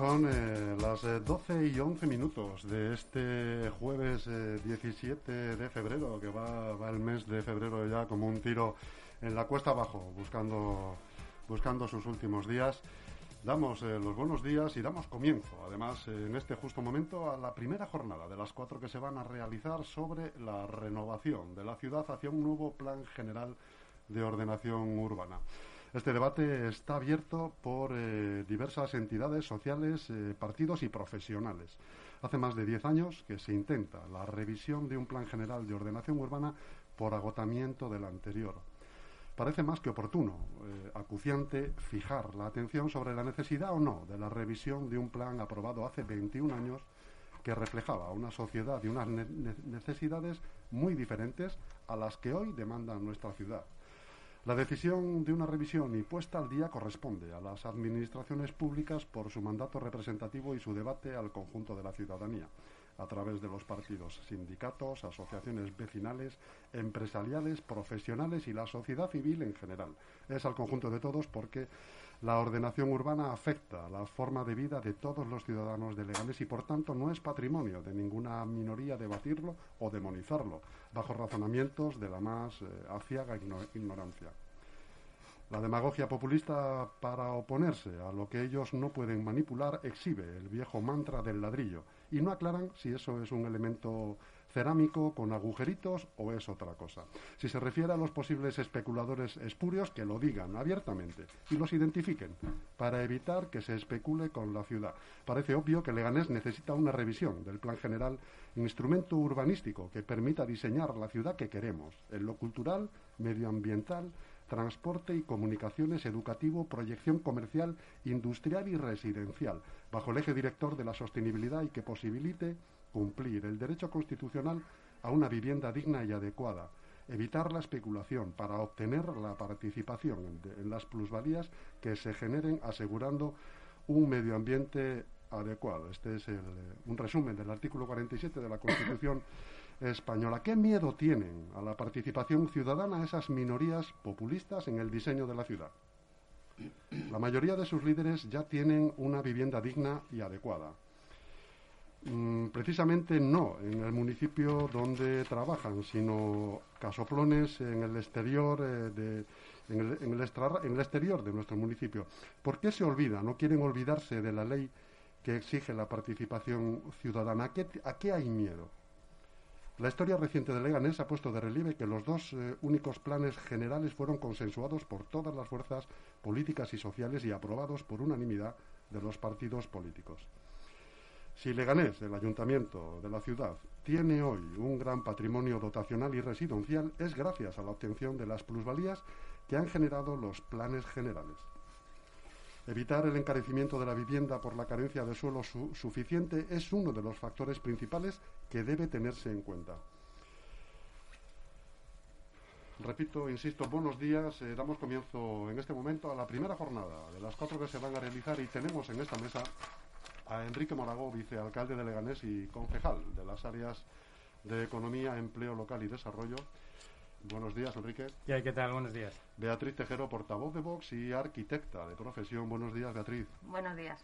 Son eh, las 12 eh, y 11 minutos de este jueves 17 eh, de febrero, que va, va, el mes de febrero ya como un tiro en la cuesta abajo, buscando, buscando sus últimos días, damos los buenos días y damos comienzo, además, en este justo momento, a la primera jornada de las cuatro que se van a realizar sobre la renovación de la ciudad hacia un nuevo plan general de ordenación urbana. Este debate está abierto por eh, diversas entidades sociales, eh, partidos y profesionales. Hace más de diez años que se intenta la revisión de un plan general de ordenación urbana por agotamiento del anterior. Parece más que oportuno, eh, acuciante, fijar la atención sobre la necesidad o no de la revisión de un plan aprobado hace 21 años que reflejaba una sociedad y unas necesidades muy diferentes a las que hoy demanda nuestra ciudad. La decisión de una revisión y puesta al día corresponde a las administraciones públicas por su mandato representativo y su debate al conjunto de la ciudadanía, a través de los partidos, sindicatos, asociaciones vecinales, empresariales, profesionales y la sociedad civil en general. Es al conjunto de todos porque la ordenación urbana afecta la forma de vida de todos los ciudadanos de Leganés y, por tanto, no es patrimonio de ninguna minoría debatirlo o demonizarlo, bajo razonamientos de la más eh, aciaga ignorancia. La demagogia populista para oponerse a lo que ellos no pueden manipular exhibe el viejo mantra del ladrillo y no aclaran si eso es un elemento cerámico con agujeritos o es otra cosa. Si se refiere a los posibles especuladores espurios, que lo digan abiertamente y los identifiquen para evitar que se especule con la ciudad. Parece obvio que Leganés necesita una revisión del plan general, instrumento urbanístico que permita diseñar la ciudad que queremos, en lo cultural, medioambiental, transporte y comunicaciones, educativo, proyección comercial, industrial y residencial, bajo el eje director de la sostenibilidad y que posibilite cumplir el derecho constitucional a una vivienda digna y adecuada, evitar la especulación para obtener la participación en las plusvalías que se generen asegurando un medio ambiente adecuado. Este es un resumen del artículo 47 de la Constitución española. ¿Qué miedo tienen a la participación ciudadana esas minorías populistas en el diseño de la ciudad? La mayoría de sus líderes ya tienen una vivienda digna y adecuada. Mm, precisamente no en el municipio donde trabajan, sino casoplones en el exterior eh, en, el, exterior de nuestro municipio. ¿Por qué se olvida? No quieren olvidarse de la ley que exige la participación ciudadana. ¿A qué, hay miedo? La historia reciente de Leganés ha puesto de relieve que los dos eh, únicos planes generales fueron consensuados por todas las fuerzas políticas y sociales y aprobados por unanimidad de los partidos políticos. Si Leganés, el ayuntamiento de la ciudad, tiene hoy un gran patrimonio dotacional y residencial, es gracias a la obtención de las plusvalías que han generado los planes generales. Evitar el encarecimiento de la vivienda por la carencia de suelo suficiente es uno de los factores principales que debe tenerse en cuenta. Repito, insisto, buenos días. Eh, damos comienzo en este momento a la primera jornada de las cuatro que se van a realizar y tenemos en esta mesa a Enrique Moragó, vicealcalde de Leganés y concejal de las áreas de Economía, Empleo Local y Desarrollo. Buenos días, Enrique. ¿Y qué tal? Buenos días. Beatriz Tejero, portavoz de Vox y arquitecta de profesión. Buenos días, Beatriz. Buenos días.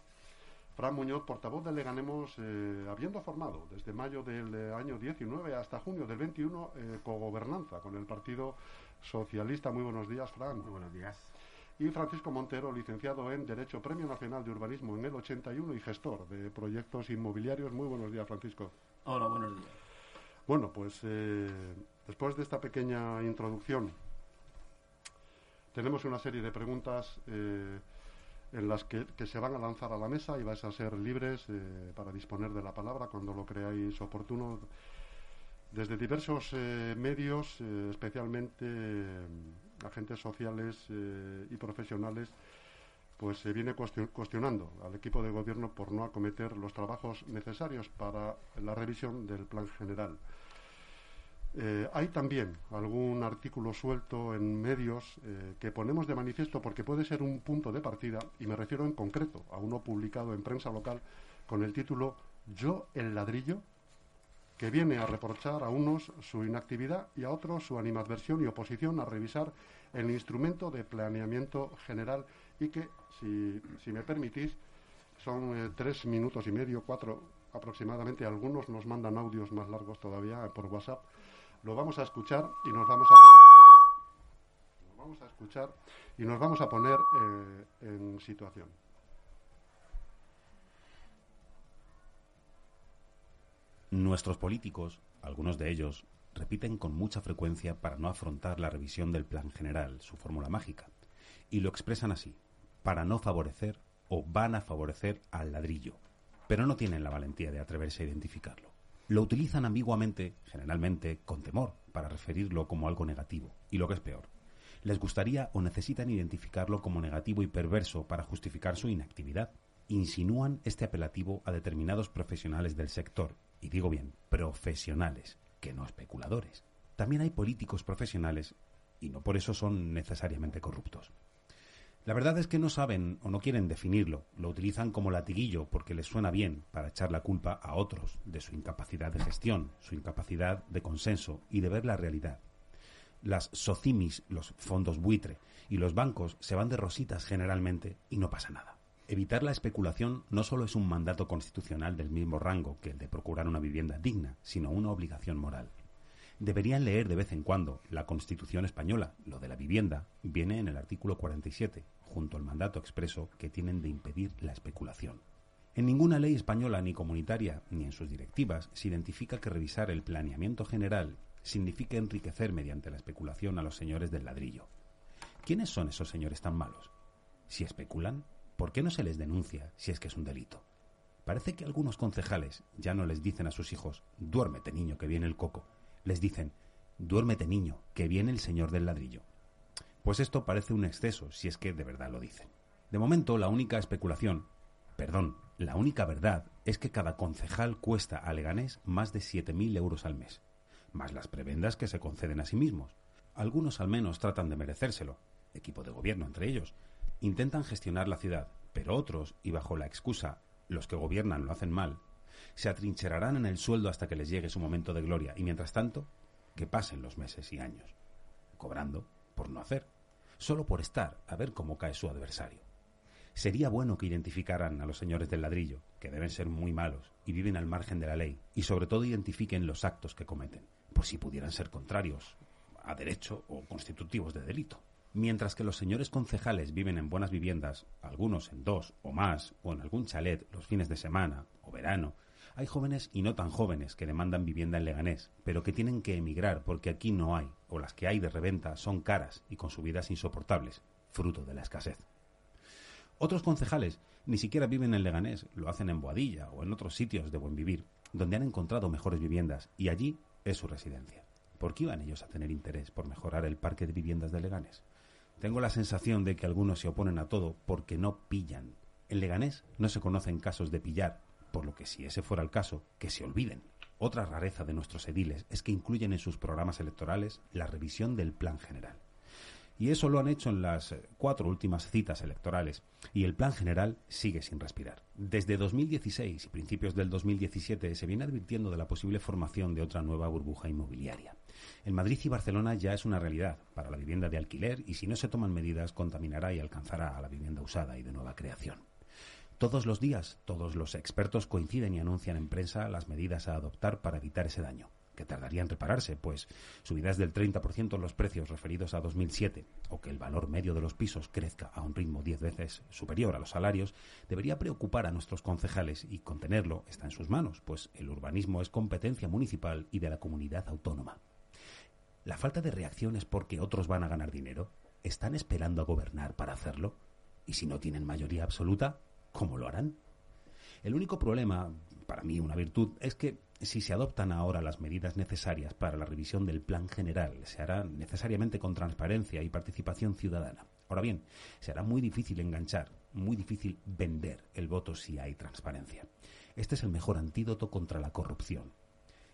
Fran Muñoz, portavoz de Leganemos, eh, habiendo formado desde mayo del eh, año 19 hasta junio del 21 eh, cogobernanza con el Partido Socialista. Muy buenos días, Fran. Muy buenos días y Francisco Montero, licenciado en Derecho Premio Nacional de Urbanismo en el 81 y gestor de proyectos inmobiliarios. Muy buenos días, Francisco. Hola, buenos días. Bueno, pues eh, después de esta pequeña introducción, tenemos una serie de preguntas eh, en las que, se van a lanzar a la mesa y vais a ser libres eh, para disponer de la palabra cuando lo creáis oportuno. Desde diversos medios, especialmente agentes sociales eh, y profesionales, pues se viene cuestionando al equipo de gobierno por no acometer los trabajos necesarios para la revisión del plan general. Eh, hay también algún artículo suelto en medios eh, que ponemos de manifiesto porque puede ser un punto de partida, y me refiero en concreto a uno publicado en prensa local con el título Yo el ladrillo, que viene a reprochar a unos su inactividad y a otros su animadversión y oposición a revisar el instrumento de planeamiento general y que, si, me permitís, son tres minutos y medio, cuatro aproximadamente. Algunos nos mandan audios más largos todavía por WhatsApp. Lo vamos a escuchar y nos vamos a vamos a escuchar y nos vamos a poner en situación. Nuestros políticos, algunos de ellos, repiten con mucha frecuencia para no afrontar la revisión del plan general, su fórmula mágica, y lo expresan así, para no favorecer o van a favorecer al ladrillo, pero no tienen la valentía de atreverse a identificarlo. Lo utilizan ambiguamente, generalmente con temor, para referirlo como algo negativo, y lo que es peor, les gustaría o necesitan identificarlo como negativo y perverso para justificar su inactividad. Insinúan este apelativo a determinados profesionales del sector y digo bien, profesionales, que no especuladores. También hay políticos profesionales y no por eso son necesariamente corruptos. La verdad es que no saben o no quieren definirlo, lo utilizan como latiguillo porque les suena bien para echar la culpa a otros de su incapacidad de gestión, su incapacidad de consenso y de ver la realidad. Las socimis, los fondos buitre y los bancos se van de rositas generalmente y no pasa nada. Evitar la especulación no solo es un mandato constitucional del mismo rango que el de procurar una vivienda digna, sino una obligación moral. Deberían leer de vez en cuando la Constitución española. Lo de la vivienda viene en el artículo 47, junto al mandato expreso que tienen de impedir la especulación. En ninguna ley española ni comunitaria, ni en sus directivas, se identifica que revisar el planeamiento general significa enriquecer mediante la especulación a los señores del ladrillo. ¿Quiénes son esos señores tan malos? Si especulan, ¿Por qué no se les denuncia si es que es un delito? Parece que algunos concejales ya no les dicen a sus hijos, duérmete niño, que viene el coco. Les dicen, duérmete niño, que viene el señor del ladrillo. Pues esto parece un exceso, si es que de verdad lo dicen. De momento, la única especulación, perdón, la única verdad es que cada concejal cuesta a Leganés más de 7.000 euros al mes, más las prebendas que se conceden a sí mismos. Algunos al menos tratan de merecérselo, equipo de gobierno entre ellos, intentan gestionar la ciudad, pero otros, y bajo la excusa los que gobiernan lo hacen mal, se atrincherarán en el sueldo hasta que les llegue su momento de gloria y mientras tanto, que pasen los meses y años, cobrando por no hacer, solo por estar a ver cómo cae su adversario. Sería bueno que identificaran a los señores del ladrillo, que deben ser muy malos y viven al margen de la ley, y sobre todo identifiquen los actos que cometen, por si pudieran ser contrarios a derecho o constitutivos de delito. Mientras que los señores concejales viven en buenas viviendas, algunos en dos o más, o en algún chalet los fines de semana o verano, hay jóvenes y no tan jóvenes que demandan vivienda en Leganés, pero que tienen que emigrar porque aquí no hay, o las que hay de reventa son caras y con subidas insoportables, fruto de la escasez. Otros concejales ni siquiera viven en Leganés, lo hacen en Boadilla o en otros sitios de buen vivir, donde han encontrado mejores viviendas y allí es su residencia. ¿Por qué iban ellos a tener interés por mejorar el parque de viviendas de Leganés? Tengo la sensación de que algunos se oponen a todo porque no pillan. En Leganés no se conocen casos de pillar, por lo que si ese fuera el caso, que se olviden. Otra rareza de nuestros ediles es que incluyen en sus programas electorales la revisión del plan general. Y eso lo han hecho en las cuatro últimas citas electorales, y el plan general sigue sin respirar. Desde 2016 y principios del 2017 se viene advirtiendo de la posible formación de otra nueva burbuja inmobiliaria. En Madrid y Barcelona ya es una realidad para la vivienda de alquiler y si no se toman medidas contaminará y alcanzará a la vivienda usada y de nueva creación. Todos los días, todos los expertos coinciden y anuncian en prensa las medidas a adoptar para evitar ese daño, que tardaría en repararse, pues subidas del 30% en los precios referidos a 2007 o que el valor medio de los pisos crezca a un ritmo diez veces superior a los salarios, debería preocupar a nuestros concejales y contenerlo está en sus manos, pues el urbanismo es competencia municipal y de la comunidad autónoma. ¿La falta de reacción es porque otros van a ganar dinero? ¿Están esperando a gobernar para hacerlo? Y si no tienen mayoría absoluta, ¿cómo lo harán? El único problema, para mí una virtud, es que si se adoptan ahora las medidas necesarias para la revisión del plan general, se hará necesariamente con transparencia y participación ciudadana. Ahora bien, se hará muy difícil enganchar, muy difícil vender el voto si hay transparencia. Este es el mejor antídoto contra la corrupción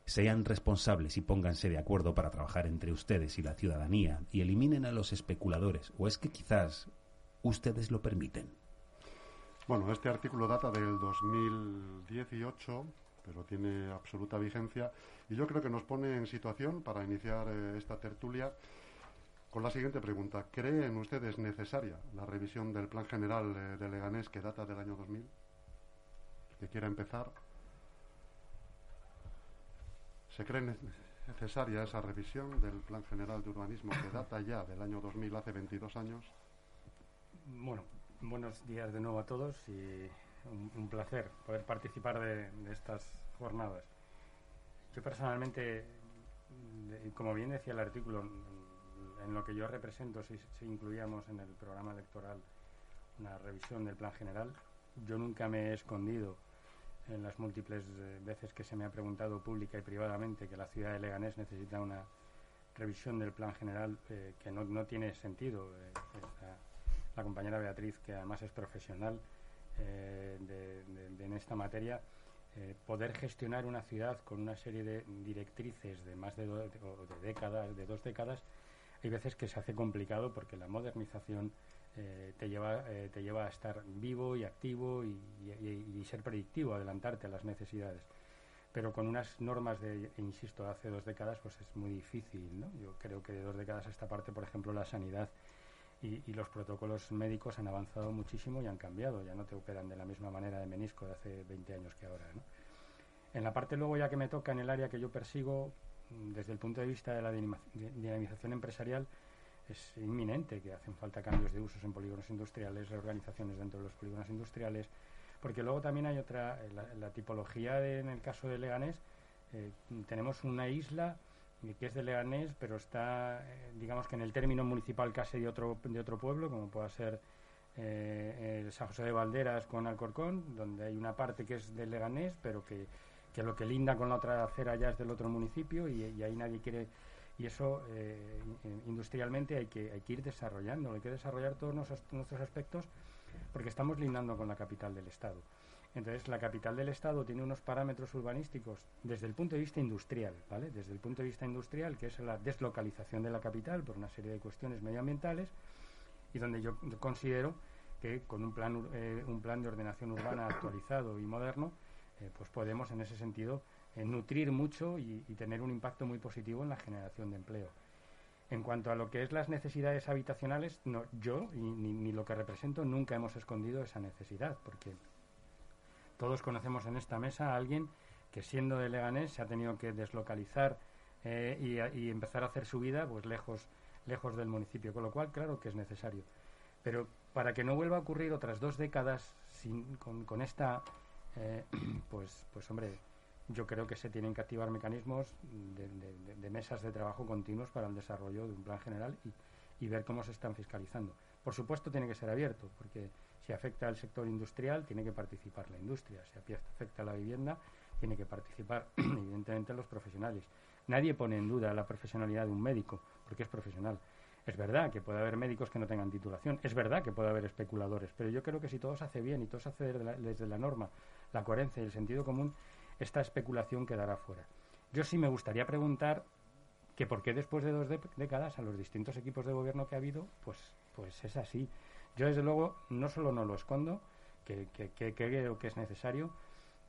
sean responsables y pónganse de acuerdo para trabajar entre ustedes y la ciudadanía y eliminen a los especuladores. ¿O es que quizás ustedes lo permiten? Bueno, este artículo data del 2018, pero tiene absoluta vigencia y yo creo que nos pone en situación para iniciar eh, esta tertulia con la siguiente pregunta. ¿Creen ustedes necesaria la revisión del Plan General eh, de Leganés que data del año 2000? que quiera empezar, ¿se cree necesaria esa revisión del Plan General de Urbanismo que data ya del año 2000, hace 22 años? Bueno, buenos días de nuevo a todos y un, placer poder participar de, estas jornadas. Yo personalmente, como bien decía el artículo, en lo que yo represento, si, si incluíamos en el programa electoral una revisión del plan general, yo nunca me he escondido en las múltiples eh, veces que se me ha preguntado pública y privadamente que la ciudad de Leganés necesita una revisión del plan general eh, que no, no, tiene sentido. Eh, la, compañera Beatriz, que además es profesional de, en esta materia, poder gestionar una ciudad con una serie de directrices de más de, de décadas, de dos décadas, hay veces que se hace complicado porque la modernización eh, te, lleva, eh, te lleva a estar vivo y activo y, ser predictivo, adelantarte a las necesidades. Pero con unas normas de, insisto, hace dos décadas, pues es muy difícil, ¿no? Yo creo que de dos décadas a esta parte, por ejemplo, la sanidad y, los protocolos médicos han avanzado muchísimo y han cambiado. Ya no te operan de la misma manera de menisco de hace 20 años que ahora. En la parte luego ya que me toca en el área que yo persigo, desde el punto de vista de la dinamización empresarial, es inminente que hacen falta cambios de usos en polígonos industriales, reorganizaciones dentro de los polígonos industriales, porque luego también hay otra, eh, la, tipología en el caso de Leganés, eh, tenemos una isla que es de Leganés, pero está, eh, digamos que en el término municipal casi de otro, de otro pueblo, como pueda ser eh, San José de Valderas con Alcorcón, donde hay una parte que es de Leganés, pero que, que lo que linda con la otra acera ya es del otro municipio y, y ahí nadie quiere y eso eh, industrialmente hay que, hay que ir desarrollando, hay que desarrollar todos nuestros, aspectos porque estamos lindando con la capital del Estado. Entonces, la capital del Estado tiene unos parámetros urbanísticos desde el punto de vista industrial, ¿vale? Desde el punto de vista industrial, que es la deslocalización de la capital por una serie de cuestiones medioambientales, y donde yo considero que con un plan, eh, un plan de ordenación urbana actualizado y moderno, eh, pues podemos en ese sentido nutrir mucho y, tener un impacto muy positivo en la generación de empleo. En cuanto a lo que es las necesidades habitacionales, no, yo y ni, lo que represento nunca hemos escondido esa necesidad, porque todos conocemos en esta mesa a alguien que siendo de Leganés se ha tenido que deslocalizar eh, y, empezar a hacer su vida pues lejos, lejos del municipio, con lo cual claro que es necesario. Pero para que no vuelva a ocurrir otras dos décadas sin, con, esta, eh, pues, pues hombre, yo creo que se tienen que activar mecanismos de, mesas de trabajo continuos para el desarrollo de un plan general y, ver cómo se están fiscalizando. Por supuesto, tiene que ser abierto, porque si afecta al sector industrial, tiene que participar la industria. Si afecta a la vivienda, tiene que participar, evidentemente, los profesionales. Nadie pone en duda la profesionalidad de un médico, porque es profesional. Es verdad que puede haber médicos que no tengan titulación, es verdad que puede haber especuladores, pero yo creo que si todo se hace bien y todo se hace desde la norma, la coherencia y el sentido común, esta especulación quedará fuera. Yo sí me gustaría preguntar que por qué después de dos décadas a los distintos equipos de gobierno que ha habido, pues, pues es así. Yo desde luego no solo no lo escondo, que, creo que es necesario,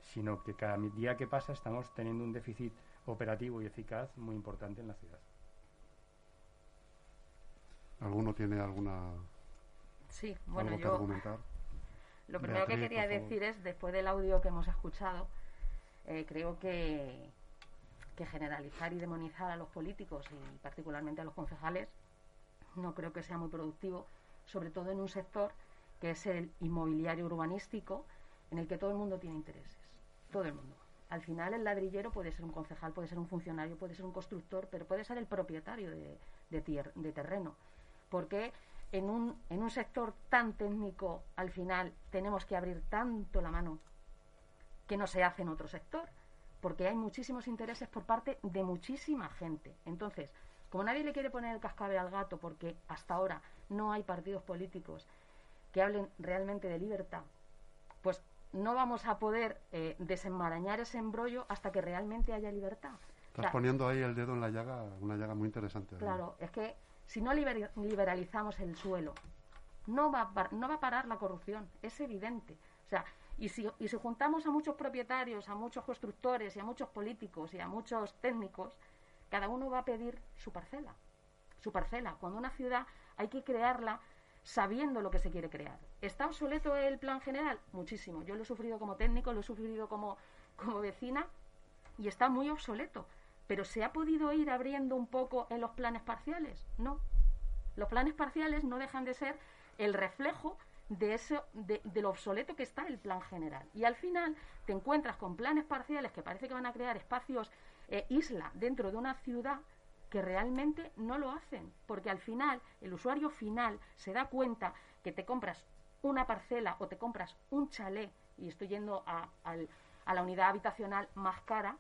sino que cada día que pasa estamos teniendo un déficit operativo y eficaz muy importante en la ciudad. ¿Alguno tiene alguna sí, bueno, yo, Lo primero que quería decir es, después del audio que hemos escuchado, eh, creo que, generalizar y demonizar a los políticos y particularmente a los concejales no creo que sea muy productivo, sobre todo en un sector que es el inmobiliario urbanístico, en el que todo el mundo tiene intereses, todo el mundo. Al final el ladrillero puede ser un concejal, puede ser un funcionario, puede ser un constructor, pero puede ser el propietario de, de terreno. Porque en un, en un sector tan técnico, al final tenemos que abrir tanto la mano que no se hace en otro sector, porque hay muchísimos intereses por parte de muchísima gente. Entonces, como nadie le quiere poner el cascabel al gato, porque hasta ahora no hay partidos políticos que hablen realmente de libertad, pues no vamos a poder eh, desenmarañar ese embrollo hasta que realmente haya libertad. Estás poniendo ahí el dedo en la llaga, una llaga muy interesante. Claro, es que si no liberalizamos el suelo, no va, no va a parar la corrupción, es evidente. O sea, y si, y si juntamos a muchos propietarios, a muchos constructores y a muchos políticos y a muchos técnicos, cada uno va a pedir su parcela. Su parcela. Cuando una ciudad hay que crearla sabiendo lo que se quiere crear. ¿Está obsoleto el plan general? Muchísimo. Yo lo he sufrido como técnico, lo he sufrido como vecina y está muy obsoleto. Pero ¿se ha podido ir abriendo un poco en los planes parciales? No. Los planes parciales no dejan de ser el reflejo de, eso, de, lo obsoleto que está el plan general. Y al final te encuentras con planes parciales que parece que van a crear espacios eh, isla dentro de una ciudad que realmente no lo hacen, porque al final el usuario final se da cuenta que te compras una parcela o te compras un chalet, y estoy yendo a la unidad habitacional más cara,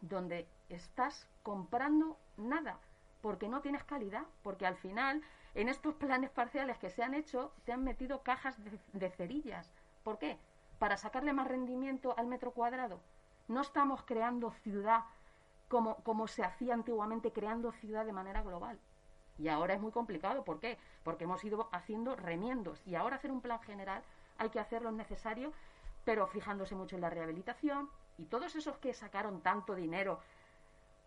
donde estás comprando nada, porque no tienes calidad, porque al final en estos planes parciales que se han hecho te han metido cajas de, cerillas. ¿Por qué? Para sacarle más rendimiento al metro cuadrado. No estamos creando ciudad como, como se hacía antiguamente, creando ciudad de manera global. Y ahora es muy complicado. ¿Por qué? Porque hemos ido haciendo remiendos. Y ahora hacer un plan general hay que hacer lo necesario, pero fijándose mucho en la rehabilitación. Y todos esos que sacaron tanto dinero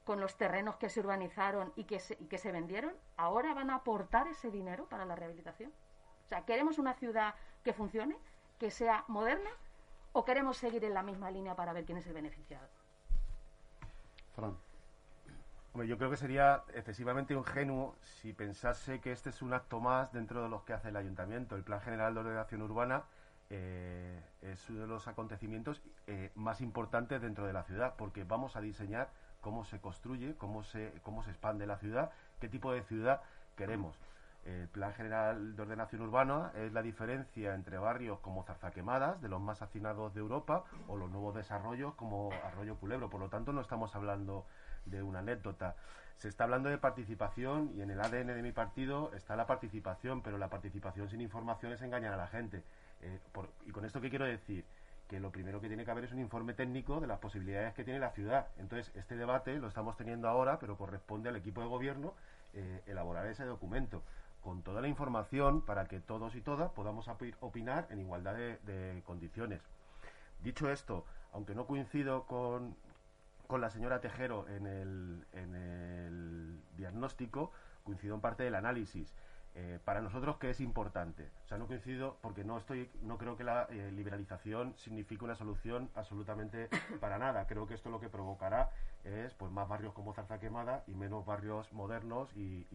con los terrenos que se urbanizaron y que se, que se vendieron, ahora van a aportar ese dinero para la rehabilitación. O sea, ¿queremos una ciudad que funcione, que sea moderna, o queremos seguir en la misma línea para ver quién es el beneficiado? Fran. Yo creo que sería excesivamente ingenuo si pensase que este es un acto más dentro de los que hace el ayuntamiento. El Plan General de Ordenación Urbana eh, es uno de los acontecimientos eh, más importantes dentro de la ciudad, porque vamos a diseñar cómo se construye, cómo se, cómo se expande la ciudad, qué tipo de ciudad queremos. El Plan General de Ordenación Urbana es la diferencia entre barrios como Zarzaquemadas, de los más hacinados de Europa, o los nuevos desarrollos como Arroyo Culebro. Por lo tanto, no estamos hablando de una anécdota. Se está hablando de participación y en el ADN de mi partido está la participación, pero la participación sin información es engañar a la gente. Eh, ¿Y con esto qué quiero decir? Que lo primero que tiene que haber es un informe técnico de las posibilidades que tiene la ciudad. Entonces, este debate lo estamos teniendo ahora, pero corresponde al equipo de gobierno eh, elaborar ese documento con toda la información para que todos y todas podamos opinar en igualdad de, condiciones. Dicho esto, aunque no coincido con, con la señora Tejero en el, en el diagnóstico, coincido en parte del análisis. Eh, para nosotros, ¿qué es importante? O sea, no coincido porque no estoy, no creo que la eh, liberalización signifique una solución absolutamente para nada. Creo que esto lo que provocará es pues más barrios como Zarza Quemada y menos barrios modernos y,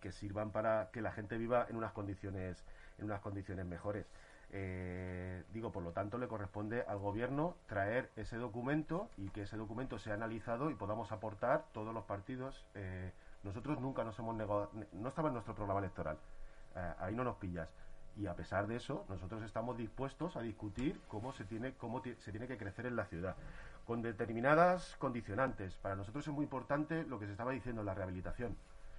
que sirvan para que la gente viva en unas condiciones, en unas condiciones mejores. Eh, digo, por lo tanto, le corresponde al gobierno traer ese documento y que ese documento sea analizado y podamos aportar todos los partidos nosotros nunca nos hemos negado, no estaba en nuestro programa electoral, eh, ahí no nos pillas. Y a pesar de eso, nosotros estamos dispuestos a discutir cómo se tiene, cómo se tiene que crecer en la ciudad, con determinadas condicionantes. Para nosotros es muy importante lo que se estaba diciendo, la rehabilitación.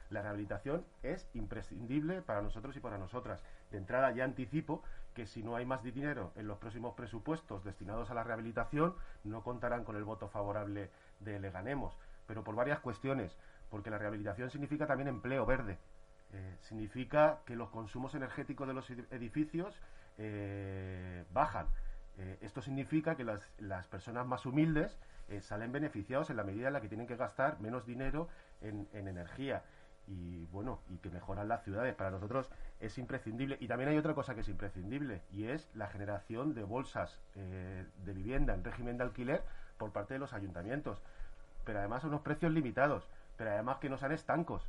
La rehabilitación es imprescindible para nosotros y para nosotras. De entrada ya anticipo que si no hay más dinero en los próximos presupuestos destinados a la rehabilitación, no contarán con el voto favorable de Leganemos, pero por varias cuestiones porque la rehabilitación significa también empleo verde. Eh, significa que los consumos energéticos de los edificios eh, bajan. Eh, esto significa que las, personas más humildes salen beneficiados en la medida en la que tienen que gastar menos dinero en, en, energía y bueno y que mejoran las ciudades. Para nosotros es imprescindible y también hay otra cosa que es imprescindible y es la generación de bolsas de vivienda en régimen de alquiler por parte de los ayuntamientos, pero además a unos precios limitados pero además que no sean estancos,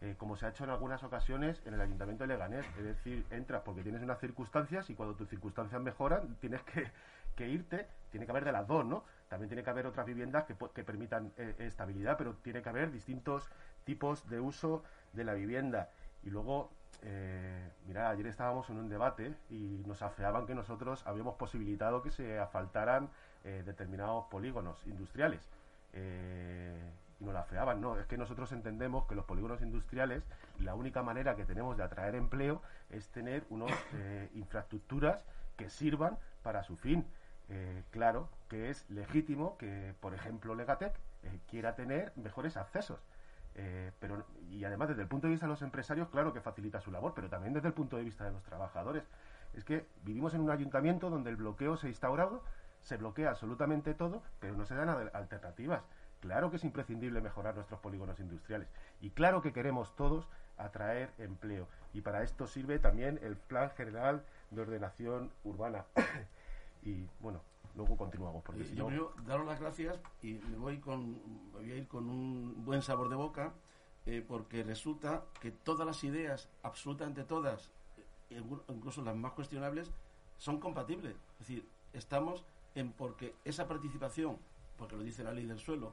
eh, como se ha hecho en algunas ocasiones en el Ayuntamiento de Leganés. Es decir, entras porque tienes unas circunstancias y cuando tus circunstancias mejoran tienes que, irte, tiene que haber de las dos, ¿no? También tiene que haber otras viviendas que, que permitan eh, estabilidad, pero tiene que haber distintos tipos de uso de la vivienda. Y luego, eh, mira, ayer estábamos en un debate y nos afeaban que nosotros habíamos posibilitado que se asfaltaran determinados polígonos industriales. Eh, nos la feaban. No, es que nosotros entendemos que los polígonos industriales, la única manera que tenemos de atraer empleo es tener unas eh, infraestructuras que sirvan para su fin. Eh, claro que es legítimo que, por ejemplo, Legatec eh, quiera tener mejores accesos. pero y además desde el punto de vista de los empresarios claro que facilita su labor pero también desde el punto de vista de los trabajadores es que vivimos en un ayuntamiento donde el bloqueo se ha instaurado se bloquea absolutamente todo pero no se dan alternativas Claro que es imprescindible mejorar nuestros polígonos industriales y claro que queremos todos atraer empleo. Y para esto sirve también el Plan General de Ordenación Urbana. y bueno, luego continuamos. Porque eh, yo primero daros las gracias y me voy, con, voy a ir con un buen sabor de boca eh, porque resulta que todas las ideas, absolutamente todas, eh, incluso las más cuestionables, son compatibles. Es decir, estamos en porque esa participación, porque lo dice la ley del suelo,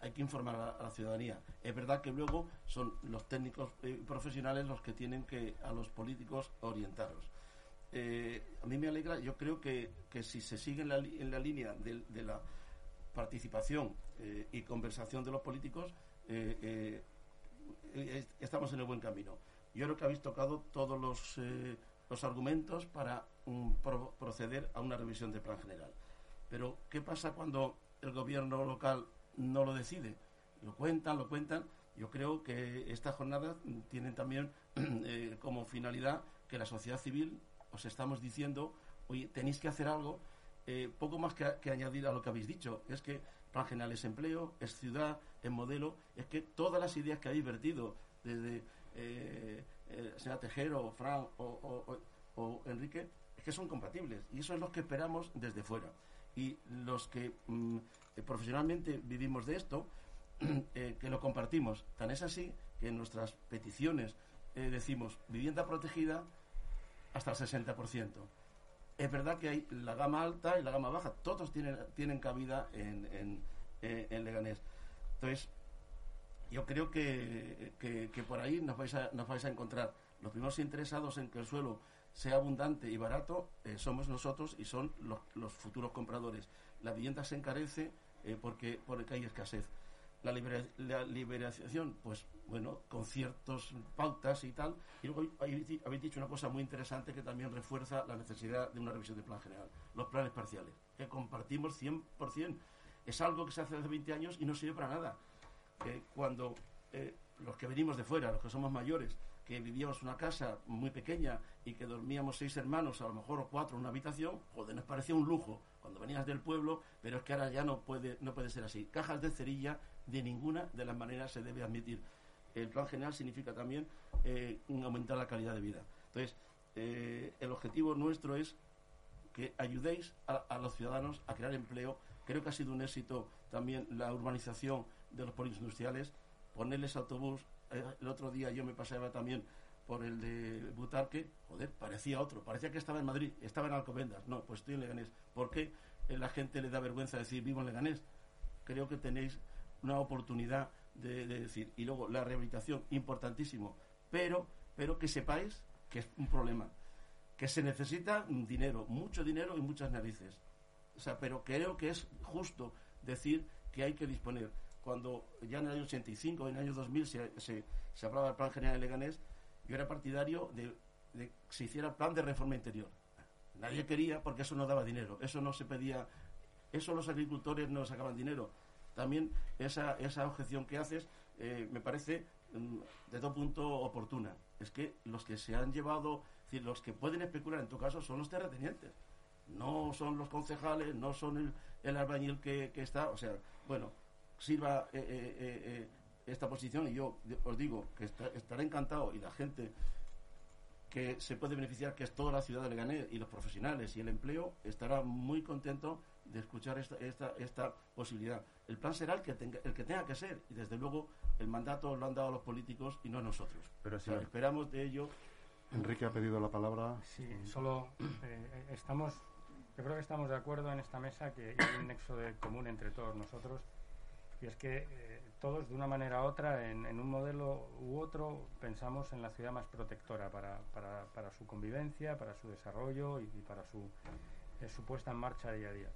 hay que informar a la, ciudadanía. Es verdad que luego son los técnicos profesionales los que tienen que a los políticos orientarlos. Eh, a mí me alegra, yo creo que, si se sigue en la, en la línea de, la participación eh, y conversación de los políticos, eh, estamos en el buen camino. Yo creo que habéis tocado todos los, los argumentos para um, proceder a una revisión del plan general. Pero, ¿qué pasa cuando el gobierno local no lo decide? Lo cuentan, lo cuentan. Yo creo que estas jornadas tienen también como finalidad que la sociedad civil os estamos diciendo, oye, tenéis que hacer algo, eh, poco más que, añadir a lo que habéis dicho, es que Plan General es empleo, es ciudad, es modelo, es que todas las ideas que habéis vertido, desde eh, eh señor Tejero, Fran o, Enrique, es que son compatibles. Y eso es lo que esperamos desde fuera. Y los que mm, eh, profesionalmente vivimos de esto, que lo compartimos. Tan es así que en nuestras peticiones decimos vivienda protegida, hasta el 60%. Es verdad que hay la gama alta y la gama baja, todos tienen, tienen cabida en, en, Leganés. Entonces, yo creo que, que, por ahí nos vais, a, nos vais a encontrar. Los primeros interesados en que el suelo sea abundante y barato eh, somos nosotros y son los, los, futuros compradores. La vivienda se encarece eh, porque, porque hay escasez. La, liberación, pues bueno, con ciertas pautas y tal. Y luego habéis dicho una cosa muy interesante que también refuerza la necesidad de una revisión del plan general, los planes parciales, que compartimos 100%. Es algo que se hace hace 20 años y no sirve para nada. Que cuando eh, los que venimos de fuera, los que somos mayores, que vivíamos una casa muy pequeña y que dormíamos seis hermanos, a lo mejor o cuatro en una habitación, joder, nos parecía un lujo cuando venías del pueblo, pero es que ahora ya no puede, no puede ser así. Cajas de cerilla de ninguna de las maneras se debe admitir el plan general significa también eh, aumentar la calidad de vida. Entonces, eh, el objetivo nuestro es que ayudéis a, los ciudadanos a crear empleo. Creo que ha sido un éxito también la urbanización de los polígonos industriales, ponerles autobús. Eh, el otro día yo me paseaba también por el de Butarque, joder, parecía otro, parecía que estaba en Madrid, estaba en Alcobendas. No, pues estoy en Leganés. ¿Por qué la gente le da vergüenza decir vivo en Leganés? Creo que tenéis una oportunidad de, decir. Y luego la rehabilitación, importantísimo, pero, pero que sepáis que es un problema, que se necesita dinero, mucho dinero y muchas narices. O sea, pero creo que es justo decir que hay que disponer. Cuando ya en el año 85, en el año 2000 se, se, se aprobaba el Plan General de Leganés, yo era partidario de, que se hiciera plan de reforma interior. Nadie quería porque eso no daba dinero, eso no se pedía, eso los agricultores no sacaban dinero también esa, objeción que haces eh, me parece mm, de todo punto oportuna. Es que los que se han llevado, los que pueden especular en tu caso son los terratenientes. No son los concejales, no son el, el albañil que, está. O sea, bueno, sirva eh, eh, esta posición y yo os digo que estaré encantado y la gente que se puede beneficiar, que es toda la ciudad de Leganés y los profesionales y el empleo, estará muy contento de escuchar esta, esta, esta posibilidad. El plan será el que, tenga, el que tenga que ser y desde luego el mandato lo han dado los políticos y no nosotros. Pero si esperamos de ello. Enrique ha pedido la palabra. Sí, solo eh, estamos, yo creo que estamos de acuerdo en esta mesa que hay un nexo de común entre todos nosotros y es que eh, todos de una manera u otra en, un modelo u otro pensamos en la ciudad más protectora para, su convivencia, para su desarrollo y, para su, eh, su puesta en marcha día a día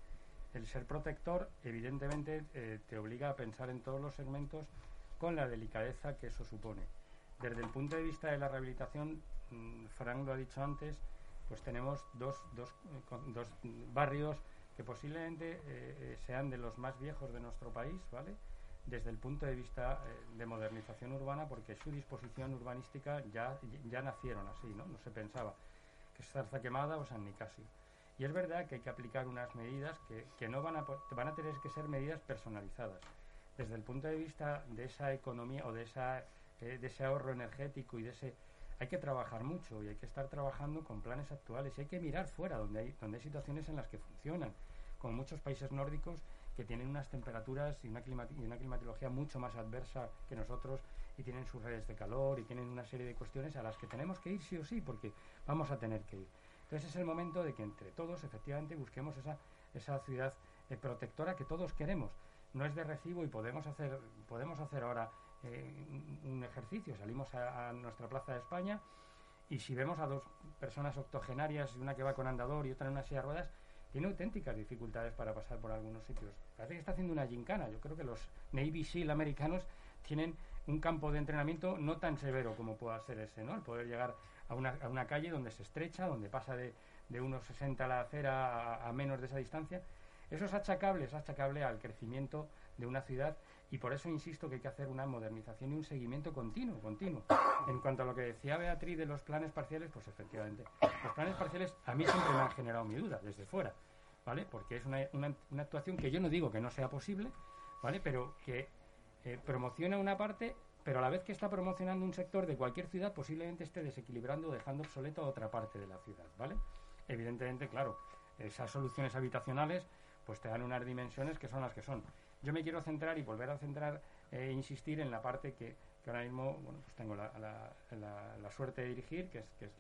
el ser protector evidentemente eh, te obliga a pensar en todos los segmentos con la delicadeza que eso supone. Desde el punto de vista de la rehabilitación, mm, Frank lo ha dicho antes, pues tenemos dos, eh, dos barrios que posiblemente sean de los más viejos de nuestro país, ¿vale? Desde el punto de vista de modernización urbana, porque su disposición urbanística ya, ya nacieron así, ¿no? No se pensaba que es Zarza Quemada o San Nicasio. Y es verdad que hay que aplicar unas medidas que, que no van a, van a tener que ser medidas personalizadas. Desde el punto de vista de esa economía o de esa de, ese ahorro energético y de ese hay que trabajar mucho y hay que estar trabajando con planes actuales y hay que mirar fuera donde hay donde hay situaciones en las que funcionan como muchos países nórdicos que tienen unas temperaturas y una, y una climatología mucho más adversa que nosotros y tienen sus redes de calor y tienen una serie de cuestiones a las que tenemos que ir sí o sí porque vamos a tener que ir. Entonces es el momento de que entre todos efectivamente busquemos esa, esa ciudad eh, protectora que todos queremos. No es de recibo y podemos hacer, podemos hacer ahora eh, un ejercicio. Salimos a, nuestra plaza de España y si vemos a dos personas octogenarias, una que va con andador y otra en una silla de ruedas, tiene auténticas dificultades para pasar por algunos sitios. Parece que está haciendo una gincana. Yo creo que los Navy SEAL americanos tienen un campo de entrenamiento no tan severo como pueda ser ese, ¿no? El poder llegar a una, calle donde se estrecha, donde pasa de, de unos 60 a la acera a, menos de esa distancia. Eso es achacable, es achacable al crecimiento de una ciudad y por eso insisto que hay que hacer una modernización y un seguimiento continuo, continuo. En cuanto a lo que decía Beatriz de los planes parciales, pues efectivamente, los planes parciales a mí siempre me han generado mi duda desde fuera, ¿vale? Porque es una, una, una actuación que yo no digo que no sea posible, ¿vale? Pero que eh, promociona una parte, pero a la vez que está promocionando un sector de cualquier ciudad, posiblemente esté desequilibrando o dejando obsoleto a otra parte de la ciudad, ¿vale? Evidentemente, claro, esas soluciones habitacionales pues te dan unas dimensiones que son las que son. Yo me quiero centrar y volver a centrar e insistir en la parte que, ahora mismo bueno, pues tengo la, suerte de dirigir, que es, que es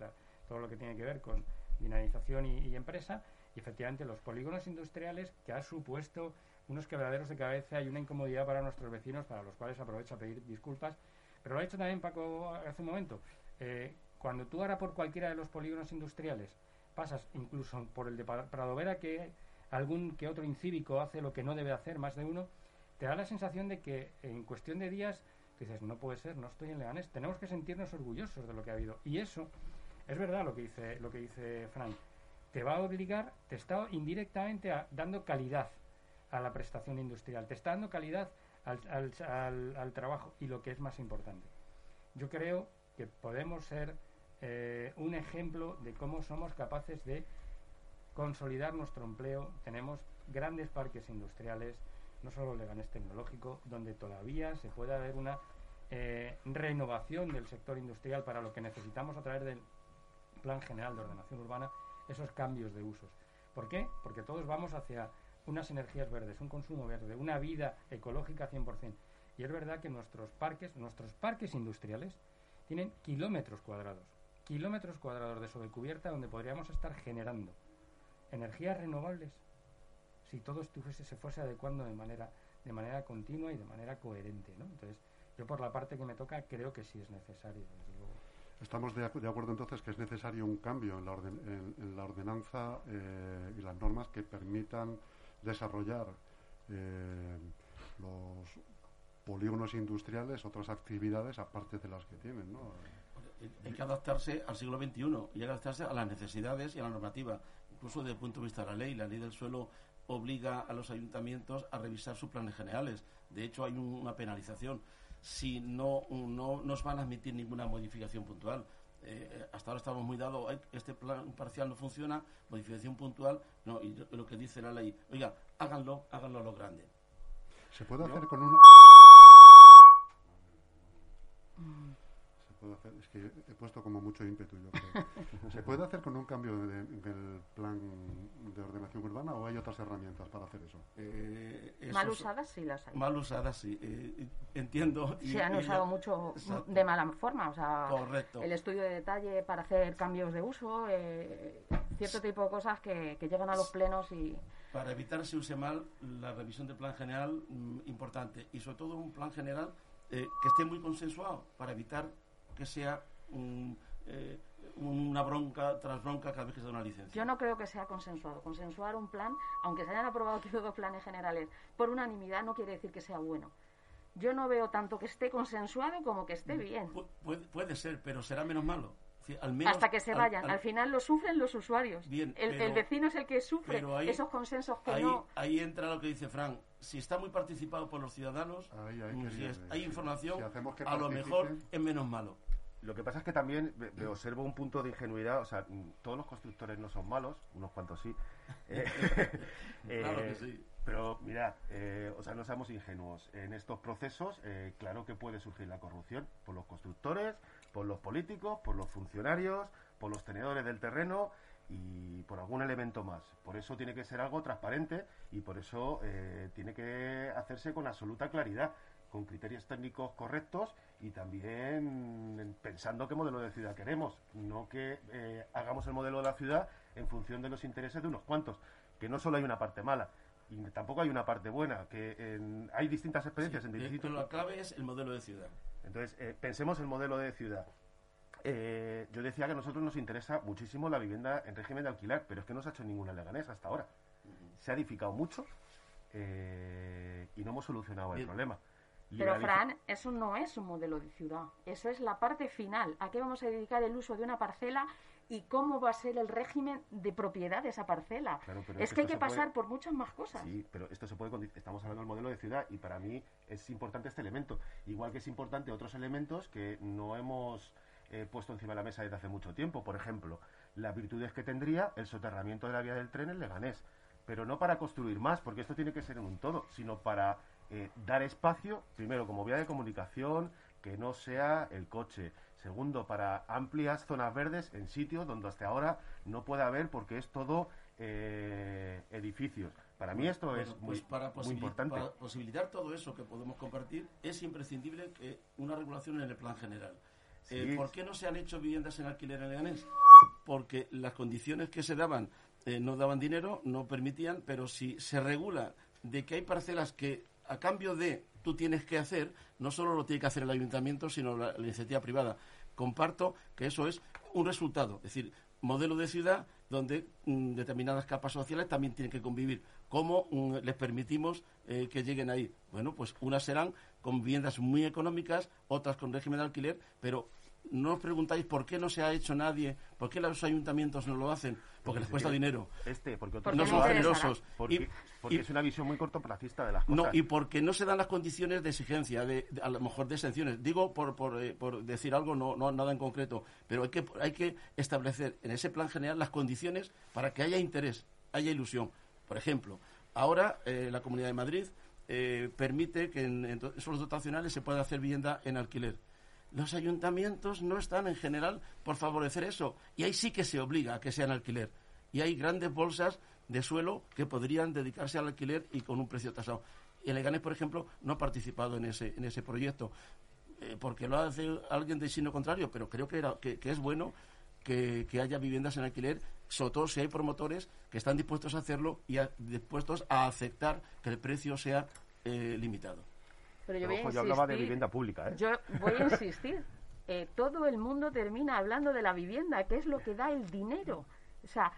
todo lo que tiene que ver con dinamización y, empresa, y efectivamente los polígonos industriales que ha supuesto unos quebraderos de cabeza y una incomodidad para nuestros vecinos, para los cuales aprovecho a pedir disculpas. Pero lo ha dicho también Paco hace un momento. Eh, cuando tú ahora por cualquiera de los polígonos industriales pasas incluso por el de Pradovera, que algún que otro incívico hace lo que no debe hacer, más de uno, te da la sensación de que en cuestión de días dices, no puede ser, no estoy en Leganés, tenemos que sentirnos orgullosos de lo que ha habido. Y eso es verdad lo que dice, lo que dice Frank. Te va a obligar, te está indirectamente dando calidad a la prestación industrial, te está dando calidad al, trabajo y lo que es más importante. Yo creo que podemos ser eh, un ejemplo de cómo somos capaces de consolidar nuestro empleo. Tenemos grandes parques industriales, no solo Leganés Tecnológico, donde todavía se puede haber una eh, renovación del sector industrial para lo que necesitamos a través del Plan General de Ordenación Urbana, esos cambios de usos. ¿Por qué? Porque todos vamos hacia unas energías verdes, un consumo verde, una vida ecológica 100%. Y es verdad que nuestros parques, nuestros parques industriales tienen kilómetros cuadrados, kilómetros cuadrados de sobrecubierta donde podríamos estar generando energías renovables si todo estuviese, se fuese adecuando de manera, de manera continua y de manera coherente. ¿no? Entonces, yo por la parte que me toca creo que sí es necesario, Estamos de, acuerdo entonces que es necesario un cambio en la, en, la ordenanza eh, y las normas que permitan desarrollar eh, los polígonos industriales, otras actividades aparte de las que tienen. ¿no? Hay que adaptarse al siglo XXI y hay que adaptarse a las necesidades y a la normativa, incluso desde el punto de vista de la ley. La ley del suelo obliga a los ayuntamientos a revisar sus planes generales. De hecho, hay una penalización si no, no nos van a admitir ninguna modificación puntual. Eh, hasta ahora estamos muy dados, este plan parcial no funciona, modificación puntual, no, y lo que dice la ley, oiga, háganlo, háganlo a lo grande. Se puede hacer con una... es que he puesto como mucho ímpetu yo creo. ¿Se puede hacer con un cambio del plan de ordenación urbana o hay otras herramientas para hacer eso? Eh, mal usadas sí las hay. Mal usadas sí, eh, entiendo. Se han usado mucho de mala forma, o sea, el estudio de detalle para hacer cambios de uso, eh, cierto tipo de cosas que, llegan a los plenos y... Para evitar se use mal, la revisión del plan general, mm, importante, y sobre todo un plan general que esté muy consensuado para evitar que sea eh, una bronca tras bronca cada vez que se da una licencia. Yo no creo que sea consensuado. Consensuar un plan, aunque se hayan aprobado aquí dos planes generales por unanimidad, no quiere decir que sea bueno. Yo no veo tanto que esté consensuado como que esté bien. puede, ser, pero será menos malo. Hasta que se vayan. Al, final lo sufren los usuarios. Bien, el, vecino es el que sufre esos consensos que ahí, no. Ahí entra lo que dice Frank. Si está muy participado por los ciudadanos, mm, si hay información, a lo mejor es menos malo. Lo que pasa es que también me, observo un punto de ingenuidad, o sea, mm, todos los constructores no son malos, unos cuantos sí, claro que sí. Pero mira, eh, o sea, no seamos ingenuos. En estos procesos, eh, claro que puede surgir la corrupción por los constructores, por los políticos, por los funcionarios, por los tenedores del terreno y por algún elemento más. Por eso tiene que ser algo transparente y por eso eh, tiene que hacerse con absoluta claridad, con criterios técnicos correctos y también pensando qué modelo de ciudad queremos, no que hagamos el modelo de la ciudad en función de los intereses de unos cuantos, que no solo hay una parte mala, y tampoco hay una parte buena, que hay distintas experiencias en distintos... Pero la clave es el modelo de ciudad. Entonces, eh, pensemos el modelo de ciudad. Eh, yo decía que a nosotros nos interesa muchísimo la vivienda en régimen de alquiler, pero es que no se ha hecho ninguna leganesa hasta ahora. Se ha edificado mucho eh, y no hemos solucionado el problema. Pero, Fran, eso no es un modelo de ciudad. Eso es la parte final. ¿A qué vamos a dedicar el uso de una parcela y cómo va a ser el régimen de propiedad de esa parcela. es, que hay que pasar por muchas más cosas. Sí, pero esto se puede. Estamos hablando del modelo de ciudad y para mí es importante este elemento. Igual que es importante otros elementos que no hemos eh, puesto encima de la mesa desde hace mucho tiempo. Por ejemplo, las virtudes que tendría el soterramiento de la vía del tren en Leganés. Pero no para construir más, porque esto tiene que ser en un todo, sino para eh, dar espacio, primero como vía de comunicación, que no sea el coche, Segundo, para amplias zonas verdes en sitios donde hasta ahora no puede haber porque es todo eh, edificios. Para mí esto es muy, pues para importante. Para posibilitar todo eso que podemos compartir, es imprescindible que una regulación en el plan general. Eh, ¿Por qué no se han hecho viviendas en alquiler en Leganés? Porque las condiciones que se daban eh, no daban dinero, no permitían, pero si se regula de que hay parcelas que a cambio de tú tienes que hacer, no solo lo tiene que hacer el ayuntamiento, sino la, iniciativa privada. Comparto que eso es un resultado, es decir, modelo de ciudad donde mm, determinadas capas sociales también tienen que convivir. ¿Cómo mm, les permitimos eh, que lleguen ahí? Bueno, pues unas serán con viviendas muy económicas, otras con régimen de alquiler, pero no os preguntáis por qué no se ha hecho nadie, por qué los ayuntamientos no lo hacen, porque les cuesta dinero. Este, porque no son generosos. Porque, es una visión muy cortoplacista de las cosas. No, y porque no se dan las condiciones de exigencia, de, a lo mejor de exenciones. Digo por, eh, por, decir algo, no, no nada en concreto, pero hay que, hay que establecer en ese plan general las condiciones para que haya interés, haya ilusión. Por ejemplo, ahora eh, la Comunidad de Madrid eh, permite que en, en esos dotacionales se pueda hacer vivienda en alquiler los ayuntamientos no están en general por favorecer eso. Y ahí sí que se obliga a que sean alquiler. Y hay grandes bolsas de suelo que podrían dedicarse al alquiler y con un precio tasado. Y Leganés, por ejemplo, no ha participado en ese, en ese proyecto, eh, porque lo hace alguien de signo contrario, pero creo que, que, es bueno que, haya viviendas en alquiler, sobre todo si hay promotores que están dispuestos a hacerlo y dispuestos a aceptar que el precio sea eh, limitado. Pero yo, voy a yo hablaba de vivienda pública. ¿eh? Yo voy a insistir. Eh, todo el mundo termina hablando de la vivienda, que es lo que da el dinero. O sea,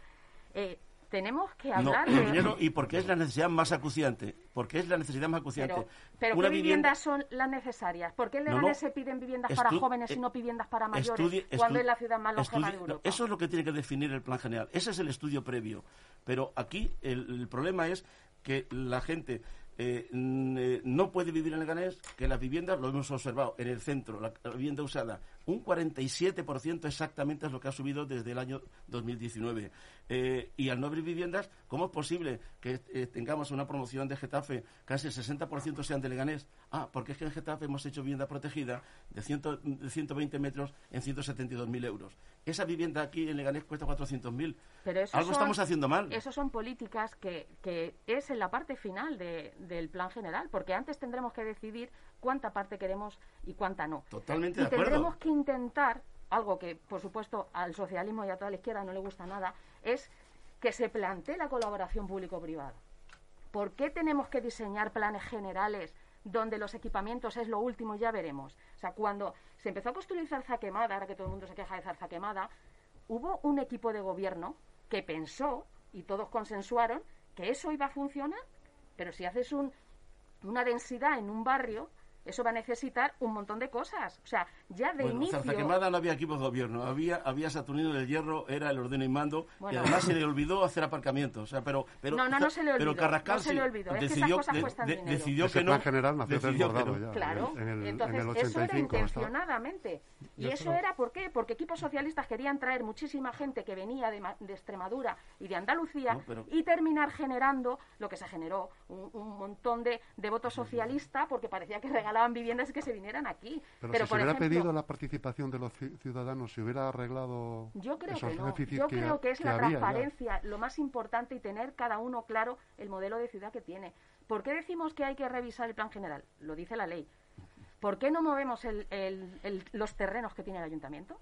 eh, tenemos que hablar de... dinero y porque es la necesidad más acuciante. Porque es la necesidad más acuciante. Pero, ¿qué viviendas son las necesarias? ¿Por qué en Leganés se piden viviendas para jóvenes y no viviendas para mayores cuando es la ciudad más longeva de Europa? Eso es lo que tiene que definir el plan general. Ese es el estudio previo. Pero aquí el problema es que la gente eh, eh, no puede vivir en Leganés, que las viviendas, lo hemos observado, en el centro, la, vivienda usada, un 47% exactamente es lo que ha subido desde el año 2019. Eh, y al no abrir viviendas, ¿cómo es posible que tengamos una promoción de Getafe, casi el 60% sean de Leganés? Ah, porque es que en Getafe hemos hecho vivienda protegida de, de 120 metros en 172.000 euros. Esa vivienda aquí en Leganés cuesta 400.000. Algo estamos haciendo mal. Eso son políticas que, que es en la parte final de, del plan general, porque antes tendremos que decidir cuánta parte queremos y cuánta no. Totalmente y tendremos que intentar, algo que por supuesto al socialismo y a toda la izquierda no le gusta nada, es que se plantee la colaboración público-privada. ¿Por qué tenemos que diseñar planes generales donde los equipamientos es lo último, ya veremos? O sea, cuando se empezó a construir zarza quemada, ahora que todo el mundo se queja de zarza quemada, hubo un equipo de gobierno que pensó y todos consensuaron que eso iba a funcionar pero si haces un, una densidad en un barrio, eso va a necesitar un montón de cosas. O sea, ya de bueno, inicio... Quemada no había equipos de gobierno, había, había Saturnino del Hierro, era el ordeno y mando, y además se le olvidó hacer aparcamientos. O sea, pero, pero, no, no, no se le olvidó. Pero Carrascal no se le olvidó. decidió, es que esas cosas de, dinero. decidió que no. general nació ya. Claro, en el, entonces en el eso era 85 intencionadamente. Y Yo eso creo- era, ¿por qué? Porque equipos socialistas querían traer muchísima gente que venía de, de Extremadura y de Andalucía No, pero- y terminar generando lo que se generó, un, un montón de, de votos socialistas porque parecía que regalaban viviendas y que se vinieran aquí. Pero, Pero, si por se ejemplo, la participación de los ci- ciudadanos, se hubiera arreglado Yo creo esos que no. Yo que, creo que es que la ya. transparencia lo más importante y tener cada uno claro el modelo de ciudad que tiene. ¿Por qué decimos que hay que revisar el plan general? Lo dice la ley. ¿Por qué no movemos el- el- el- los terrenos que tiene el ayuntamiento?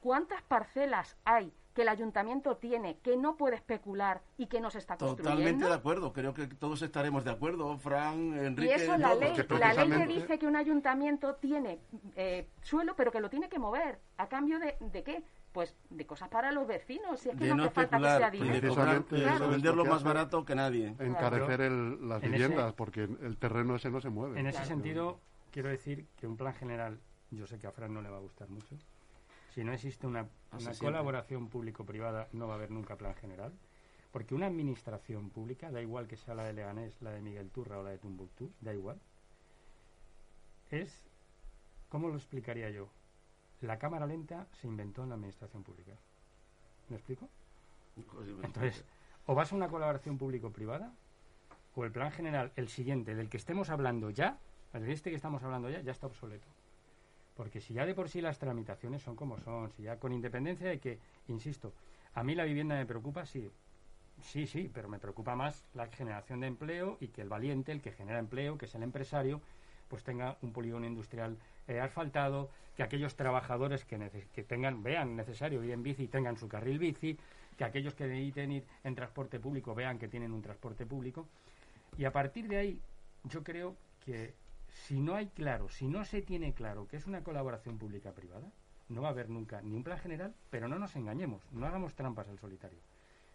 ¿Cuántas parcelas hay que el ayuntamiento tiene que no puede especular y que no se está construyendo? Totalmente de acuerdo, creo que todos estaremos de acuerdo, Fran, Enrique. Y eso la todos. ley, que la ley precisamente- dice que un ayuntamiento tiene eh, suelo, pero que lo tiene que mover. ¿A cambio de, de qué? Pues de cosas para los vecinos. Si es que de no no hace falta que sea dinero. Precisamente venderlo lo que más barato que nadie. encarecer el- las En viviendas, ese- porque el terreno ese no se mueve. En ese Claro. sentido, quiero decir que un plan general, yo sé que a Fran no le va a gustar mucho. Si no existe una, colaboración público-privada, no va a haber nunca plan general. Porque una administración pública, da igual que sea la de Leganés, la de Miguel Turra o la de Tumbuctú, da igual. Es, ¿cómo lo explicaría yo? La cámara lenta se inventó en la administración pública. ¿Me explico? Entonces, o vas a una colaboración público-privada, o el plan general, el siguiente, del que estemos hablando ya, el de este que estamos hablando ya, ya está obsoleto. Porque si ya de por sí las tramitaciones son como son, si ya con independencia de que, insisto, a mí la vivienda me preocupa, sí, sí, sí, pero me preocupa más la generación de empleo y que el valiente, el que genera empleo, que es el empresario, pues tenga un polígono industrial eh, asfaltado, que aquellos trabajadores que, tengan, vean necesario ir en bici tengan su carril bici, que aquellos que necesiten ir en transporte público vean que tienen un transporte público. Y a partir de ahí, yo creo que si no hay claro, si no se tiene claro que es una colaboración pública-privada, no va a haber nunca ni un plan general, pero no nos engañemos, no hagamos trampas al solitario.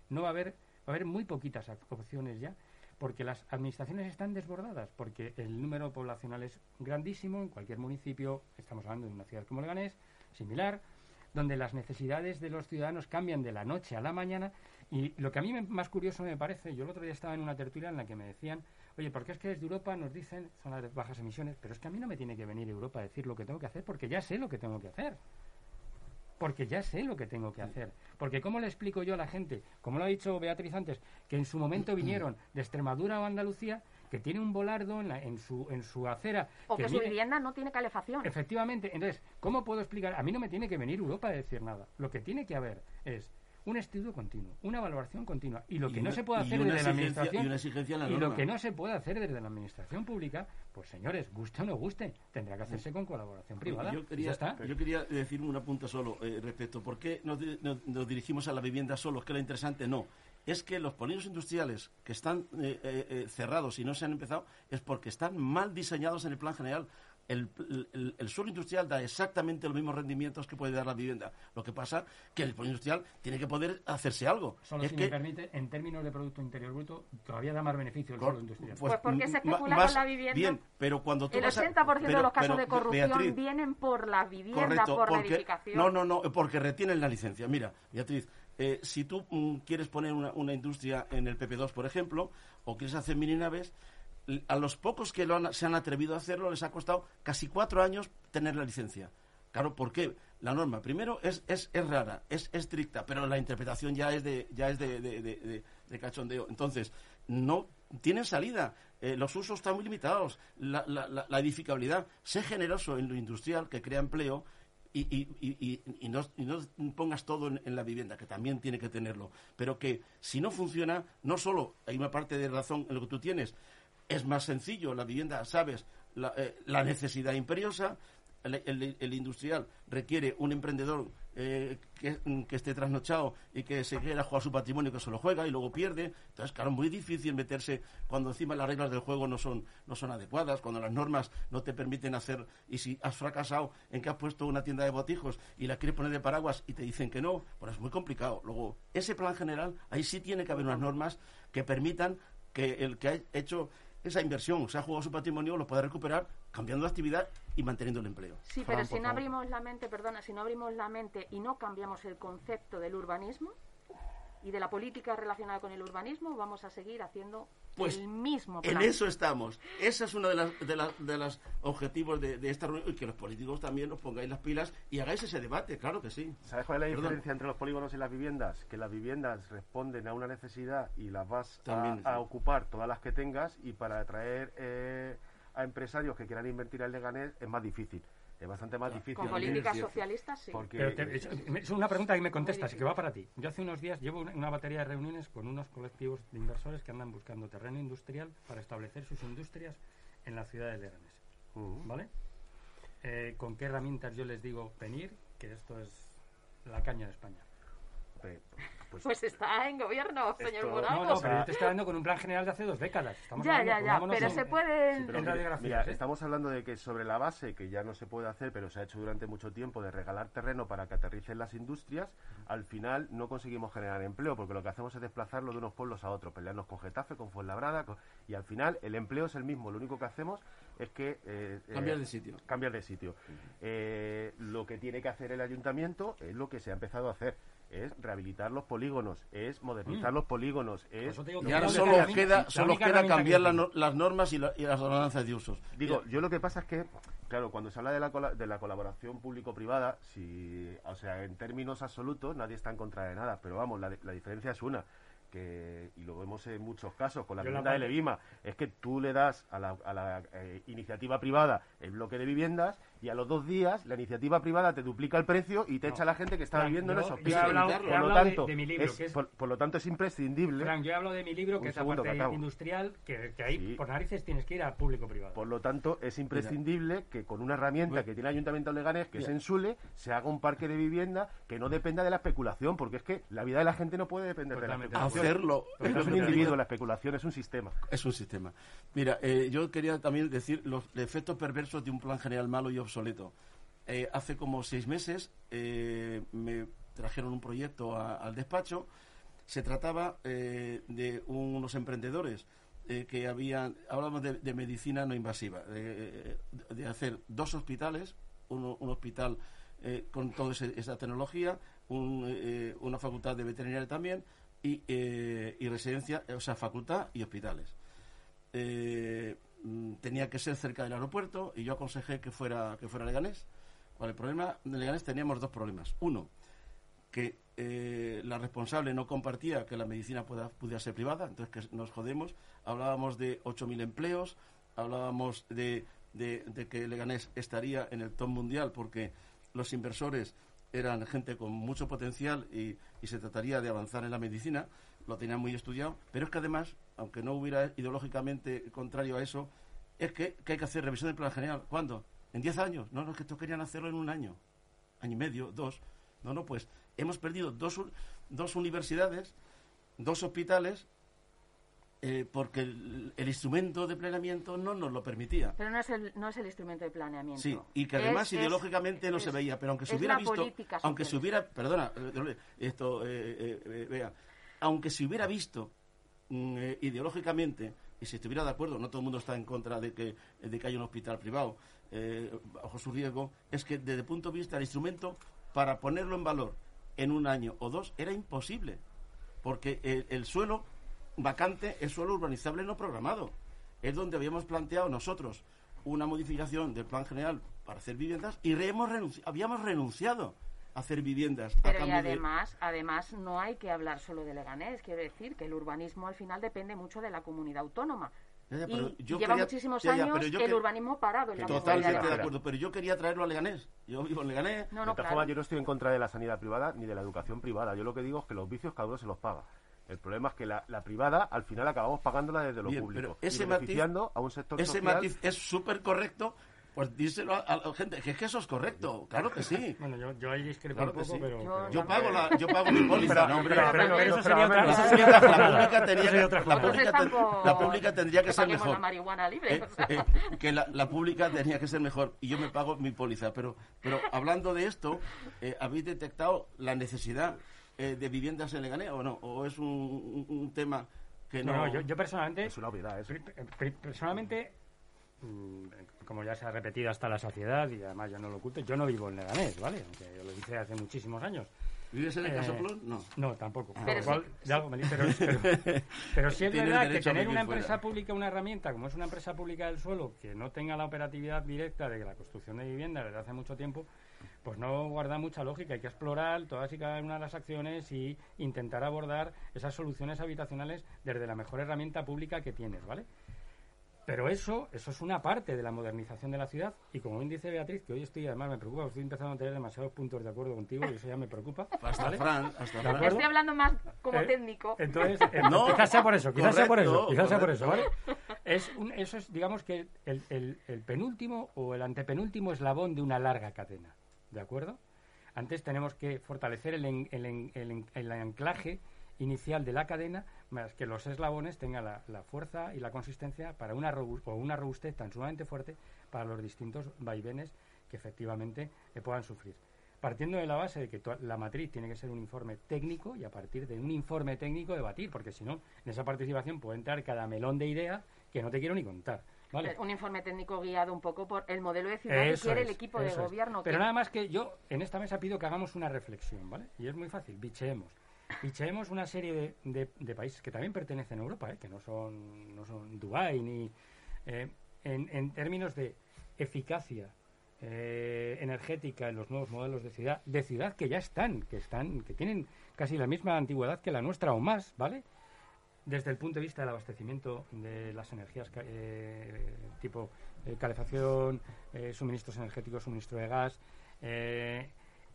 No va a haber, va a haber muy poquitas opciones ya, porque las administraciones están desbordadas, porque el número poblacional es grandísimo en cualquier municipio, estamos hablando de una ciudad como Leganés, similar, donde las necesidades de los ciudadanos cambian de la noche a la mañana y lo que a mí más curioso me parece, yo el otro día estaba en una tertulia en la que me decían, oye, porque es que desde Europa nos dicen zonas de bajas emisiones, pero es que a mí no me tiene que venir Europa a decir lo que tengo que hacer porque ya sé lo que tengo que hacer. Porque ya sé lo que tengo que hacer. Porque ¿cómo le explico yo a la gente, como lo ha dicho Beatriz antes, que en su momento vinieron de Extremadura o Andalucía, que tiene un volardo en, la- en, su, en su acera. O que, su vivienda no tiene calefacción. Efectivamente. Entonces, ¿cómo puedo explicar? A mí no me tiene que venir Europa a decir nada. Lo que tiene que haber es un estudio continuo, una valoración continua. Y lo Y que no una- se puede hacer una desde la administración. y una la lo que no se puede hacer desde la administración pública, pues señores, guste o no guste, tendrá que hacerse con colaboración privada. Yo quería, está. yo quería decir un apunte solo eh, respecto. ¿Por qué nos, di- nos- nos dirigimos a la vivienda solo? Es que lo interesante no. Es que los polígonos industriales que están eh, eh, eh, cerrados y no se han empezado es porque están mal diseñados en el plan general. El, el- el suelo industrial da exactamente los mismos rendimientos que puede dar la vivienda. Lo que pasa que el polígono industrial tiene que poder hacerse algo. Solo es si que me permite, en términos de Producto Interior Bruto, todavía da más beneficio el Cor- suelo industrial. Pues porque se especula más- con la vivienda. Bien, pero cuando tú El vas a- 80% de los casos pero, de corrupción Beatriz, vienen por la vivienda, Correcto, por la edificación. no, no, no, porque retienen la licencia. Mira, Beatriz, eh, si tú mm, quieres poner una, una industria en el PP2, por ejemplo, o quieres hacer mini naves, a los pocos que lo han- se han atrevido a hacerlo les ha costado casi cuatro años tener la licencia. Claro, ¿por qué? La norma, primero, es, es, es rara, es estricta, pero la interpretación ya es de, ya es de, de- de- de- de cachondeo. Entonces, no tienen salida. Eh, los usos están muy limitados. La, la- la- edificabilidad. Sé generoso en lo industrial, que crea empleo, y, y- y- no, pongas todo en la vivienda, que también tiene que tenerlo. Pero que si no funciona, no solo hay una parte de razón en lo que tú tienes, es más sencillo, la vivienda, sabes, la, eh, necesidad imperiosa, el, industrial requiere un emprendedor eh, que, que esté trasnochado y que se quiera jugar su patrimonio, que se lo juega y luego pierde. Entonces, claro, es muy difícil meterse cuando encima las reglas del juego no son, no son adecuadas, cuando las normas no te permiten hacer, y si has fracasado en que has puesto una tienda de botijos y la quieres poner de paraguas y te dicen que no, pues es muy complicado. Luego, ese plan general, ahí sí tiene que haber unas normas que permitan que el que ha hecho esa inversión, se ha jugado su patrimonio, lo puede recuperar cambiando de actividad y manteniendo el empleo. Sí, pero si no abrimos la mente, perdona, si no abrimos la mente y no cambiamos el concepto del urbanismo, y de la política relacionada con el urbanismo vamos a seguir haciendo pues el mismo plan. En eso estamos. Ese es uno de los de, de los objetivos de, esta reunión y que los políticos también os pongáis las pilas y hagáis ese debate, claro que sí. ¿Sabes cuál es la diferencia entre los polígonos y las viviendas? Que las viviendas responden a una necesidad y las vas a, ocupar todas las que tengas y para atraer eh, a empresarios que quieran invertir en Leganés es más difícil es bastante más difícil. Con políticas socialistas, sí. es, una pregunta que me contestas y que va para ti. Yo hace unos días llevo una, batería de reuniones con unos colectivos de inversores que andan buscando terreno industrial para establecer sus industrias en la ciudad de Leganés. ¿Vale? Eh, ¿Con qué herramientas yo les digo venir? Que esto es la caña de España. Pues, pues, está en gobierno, señor Morago. No, no, pero yo te estoy hablando con un plan general de hace dos décadas. Estamos ya, ya, ya, pero se puede... mira, ¿eh? estamos hablando de que sobre la base, que ya no se puede hacer, pero se ha hecho durante mucho tiempo, de regalar terreno para que aterricen las industrias, al final no conseguimos generar empleo, porque lo que hacemos es desplazarlo de unos pueblos a otros, pelearnos con Getafe, con Fuenlabrada, y al final el empleo es el mismo, lo único que hacemos es que... Eh, cambiar de sitio. Cambiar de sitio. Eh, lo que tiene que hacer el ayuntamiento es lo que se ha empezado a hacer es rehabilitar los polígonos, es modernizar mm. los polígonos, es... Y ahora solo queda, solo queda cambiar las normas y, las ordenanzas de usos. Digo, yo lo que pasa es que, claro, cuando se habla de la, de la colaboración público-privada, si, o sea, en términos absolutos nadie está en contra de nada, pero vamos, la, la diferencia es una y lo vemos en muchos casos con la vivienda de Levima, es que tú le das a la, a la eh, iniciativa privada el bloque de viviendas y a los dos días la iniciativa privada te duplica el precio y te echa la gente que está viviendo en esos pisos. Por, lo tanto, es, por, lo tanto, es imprescindible. Frank, yo hablo de mi libro, que es la parte industrial, que, que ahí por narices tienes que ir al público-privado. Por lo tanto, es imprescindible que con una herramienta que tiene el Ayuntamiento de Leganés, que es en Sule, se haga un parque de vivienda que no dependa de la especulación, porque es que la vida de la gente no puede depender de la especulación hacerlo. No es un individuo, la especulación es un sistema. Es un sistema. Mira, eh, yo quería también decir los efectos perversos de un plan general malo y obsoleto. Eh, hace como seis meses eh, me trajeron un proyecto al despacho. Se trataba de unos emprendedores que habían, hablamos de, medicina no invasiva, de, hacer dos hospitales, un hospital con toda esa tecnología, una facultad de veterinaria también, y, eh, y residencia, o sea, facultad y hospitales. Mm, tenía que ser cerca del aeropuerto y yo aconsejé que fuera, que fuera Leganés. Bueno, el problema de Leganés teníamos dos problemas. Uno, que eh, la responsable no compartía que la medicina pudiera ser privada, entonces que nos jodemos. Hablábamos de 8.000 empleos, hablábamos de, que Leganés estaría en el top mundial porque los inversores eran gente con mucho potencial y, se trataría de avanzar en la medicina, lo tenían muy estudiado, pero es que además, aunque no hubiera ideológicamente contrario a eso, es que, hay que hacer revisión del plan general. ¿Cuándo? ¿En 10 años? No, no, es que esto querían hacerlo en un año, año y medio, dos. No, no, pues hemos perdido dos, dos universidades, dos hospitales eh, porque el, instrumento de planeamiento no nos lo permitía. Pero no es el, no es el instrumento de planeamiento. Sí, y que además ideológicamente no se veía, pero aunque se hubiera visto, aunque se hubiera, perdona, eh, esto, eh, vea, aunque se hubiera visto mm, ideológicamente y si estuviera de acuerdo, no todo el mundo está en contra de que, de que haya un hospital privado bajo su riesgo, es que desde el punto de vista del instrumento, para ponerlo en valor en un año o dos, era imposible, porque el suelo vacante es suelo urbanizable no programado. Es donde habíamos planteado nosotros una modificación del plan general para hacer viviendas y habíamos renunciado a hacer viviendas. Pero y además, además no hay que hablar solo de Leganés, quiero decir que el urbanismo al final depende mucho de la comunidad autónoma. y lleva muchísimos años el urbanismo parado en la Totalmente de acuerdo, pero yo quería traerlo a Leganés. Yo vivo en Leganés. No, no, yo no estoy en contra de la sanidad privada ni de la educación privada. Yo lo que digo es que los vicios cada uno se los paga. El problema es que la, privada al final acabamos pagándola desde lo público. Pero ese matiz, a un sector ese matiz es súper correcto. Pues díselo a, la gente, que es que eso es correcto, claro que sí. Bueno, yo, yo ahí discrepo un poco, pero, Yo, pago la, yo pago mi póliza, no, hombre. Pero, eso sería otra La pública tendría que, la pública, la pública tendría que ser mejor. La marihuana libre. Eh, eh, que la, la, pública tenía que ser mejor y yo me pago mi póliza. Pero, pero hablando de esto, eh, habéis detectado la necesidad eh, de viviendas en Leganés o no? ¿O es un, tema que no... yo, yo, personalmente... Es una obviedad eso. Personalmente, mm, como ya se ha repetido hasta la saciedad, y además yo no lo oculto, yo no vivo en Leganés, ¿vale? Aunque yo lo hice hace muchísimos años. ¿Vives en el Casoplón? No. No, tampoco. Pero, sí. pero, sí es verdad que tener una empresa pública, una herramienta, como es una empresa pública del suelo, que no tenga la operatividad directa de la construcción de vivienda desde hace mucho tiempo, pues no guarda mucha lógica. Hay que explorar todas y cada una de las acciones y intentar abordar esas soluciones habitacionales desde la mejor herramienta pública que tienes, ¿vale? Pero eso, eso es una parte de la modernización de la ciudad y como bien dice Beatriz, que hoy estoy, además me preocupa, estoy empezando a tener demasiados puntos de acuerdo contigo y eso ya me preocupa. Hasta Fran, hasta Fran. Estoy hablando más como eh, técnico. Entonces, eh, no, quizás sea por eso, quizás sea por eso, quizás sea por eso, ¿vale? Es un, eso es, digamos que el, el, el penúltimo o el antepenúltimo eslabón de una larga cadena, ¿de acuerdo? Antes tenemos que fortalecer el, el, el, el anclaje inicial de la cadena, más que los eslabones tengan la, fuerza y la consistencia para una, o una robustez tan sumamente fuerte para los distintos vaivenes que efectivamente puedan sufrir. Partiendo de la base de que la matriz tiene que ser un informe técnico y a partir de un informe técnico debatir, porque si no, en esa participación puede entrar cada melón de ideas que no te quiero ni contar. ¿vale? Un informe técnico guiado un poco por el modelo de ciudad que quiere el equipo de gobierno. Pero nada más que yo en esta mesa pido que hagamos una reflexión, ¿vale? Y es muy fácil, bicheemos fichemos una serie de, países que también pertenecen a Europa, ¿eh? que no son, no son Dubái ni. Eh, en, términos de eficacia eh, energética en los nuevos modelos de ciudad, de ciudad que ya están, que están, que tienen casi la misma antigüedad que la nuestra o más, ¿vale? Desde el punto de vista del abastecimiento de las energías tipo calefacción, suministros energéticos, suministro de gas,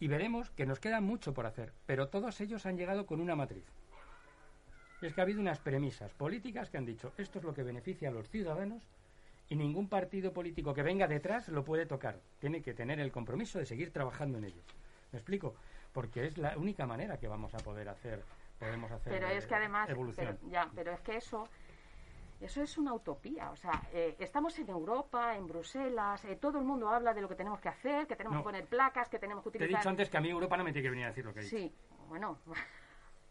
y veremos que nos queda mucho por hacer, pero todos ellos han llegado con una matriz. Y es que ha habido unas premisas políticas que han dicho esto es lo que beneficia a los ciudadanos y ningún partido político que venga detrás lo puede tocar. Tiene que tener el compromiso de seguir trabajando en ello. ¿Me explico? Porque es la única manera que vamos a poder hacer, podemos hacer pero es que además, evolución. ya, pero es que eso eso es una utopía. O sea, eh, estamos en Europa, en Bruselas, eh, todo el mundo habla de lo que tenemos que hacer, que tenemos que poner placas, que tenemos que utilizar. Te he dicho antes que a mí Europa no me tiene que venir a decir lo que he dicho. Sí, bueno.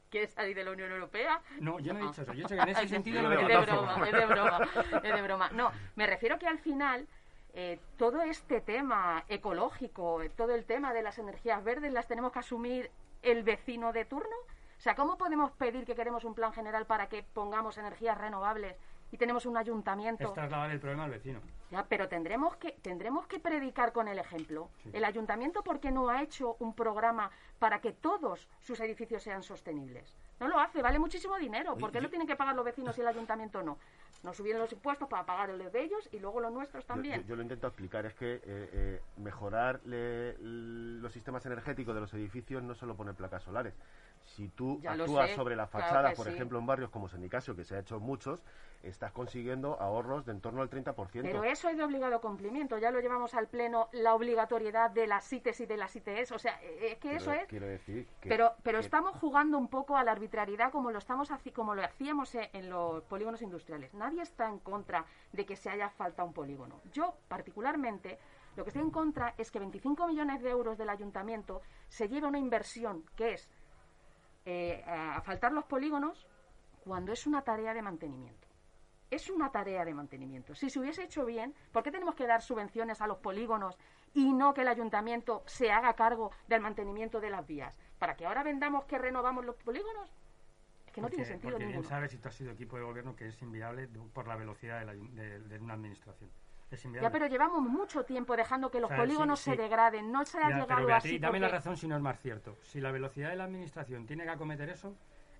¿Quieres salir de la Unión Europea? No, yo no he dicho eso. Yo he dicho que en ese sentido no me Es de broma, es de broma, es de broma. No, me refiero que al final. Eh, todo este tema ecológico, todo el tema de las energías verdes, las tenemos que asumir el vecino de turno. O sea, ¿cómo podemos pedir que queremos un plan general para que pongamos energías renovables y tenemos un ayuntamiento. Es trasladar el problema al vecino. Ya, pero tendremos que tendremos que predicar con el ejemplo. El ayuntamiento, ¿por qué no ha hecho un programa para que todos sus edificios sean sostenibles? No lo hace, vale muchísimo dinero. ¿Por qué lo tienen que pagar los vecinos y el ayuntamiento no? Nos subieron los impuestos para pagar los de ellos y luego los nuestros también. Yo, lo intento explicar, es que eh, eh, mejorar los sistemas energéticos de los edificios no solo pone placas solares. Si tú actúas sobre la fachada, por ejemplo, en barrios como Sendicasio, que se ha hecho muchos, estás consiguiendo ahorros de en torno al 30%. Pero eso es de obligado cumplimiento. Ya lo llevamos al pleno la obligatoriedad de las CITES y de las ITS. O sea, es que eso es. Quiero decir pero pero estamos jugando un poco a la arbitrariedad como lo estamos como lo hacíamos en los polígonos industriales. Nadie está en contra de que se haya falta un polígono. Yo particularmente lo que estoy en contra es que 25 millones de euros del ayuntamiento se lleve una inversión que es eh, a faltar los polígonos cuando es una tarea de mantenimiento es una tarea de mantenimiento. Si se hubiese hecho bien, ¿por qué tenemos que dar subvenciones a los polígonos y no que el ayuntamiento se haga cargo del mantenimiento de las vías? ¿Para que ahora vendamos que renovamos los polígonos? Es que no tiene sentido porque ninguno. Bien sabes, si tú has sido equipo de gobierno, que es inviable por la velocidad de, una administración. Es ya, pero llevamos mucho tiempo dejando que los polígonos se degraden. No se ha llegado pero, así. Dame la razón si no es más cierto. Si la velocidad de la administración tiene que acometer eso,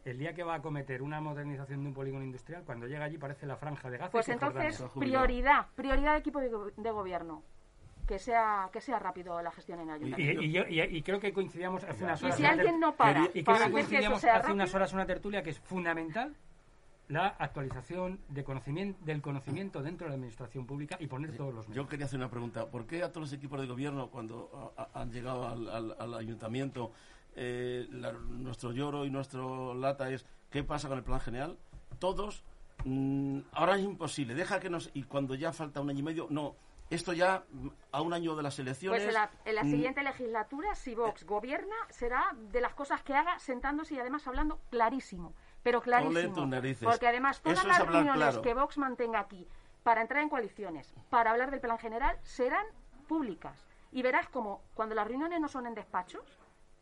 el día que va a cometer una modernización de un polígono industrial, cuando llega allí parece la franja de Gaza. Pues entonces, prioridad, prioridad de equipo de, gobierno que sea que sea rápido la gestión en ayuntamiento. Y, y, creo que coincidíamos hace unas horas. Y si alguien no para, y creo que coincidíamos hace unas horas una tertulia que es fundamental la actualización de conocimiento, del conocimiento dentro de la administración pública y poner todos los medios. Yo quería hacer una pregunta. ¿Por qué a todos los equipos de gobierno, cuando han llegado al ayuntamiento, eh, nuestro lloro y nuestro lata es ¿qué pasa con el plan general? Todos, mm, ahora es imposible, deja que nos... Y cuando ya falta un año y medio, no, esto ya mm, a un año de las elecciones... Pues en la, mm, siguiente legislatura, si Vox gobierna, será de las cosas que haga sentándose y además hablando clarísimo. Pero clarísimo. Porque además todas las reuniones que Vox mantenga aquí para entrar en coaliciones, para hablar del plan general, serán públicas. Y verás como cuando las reuniones no son en despachos,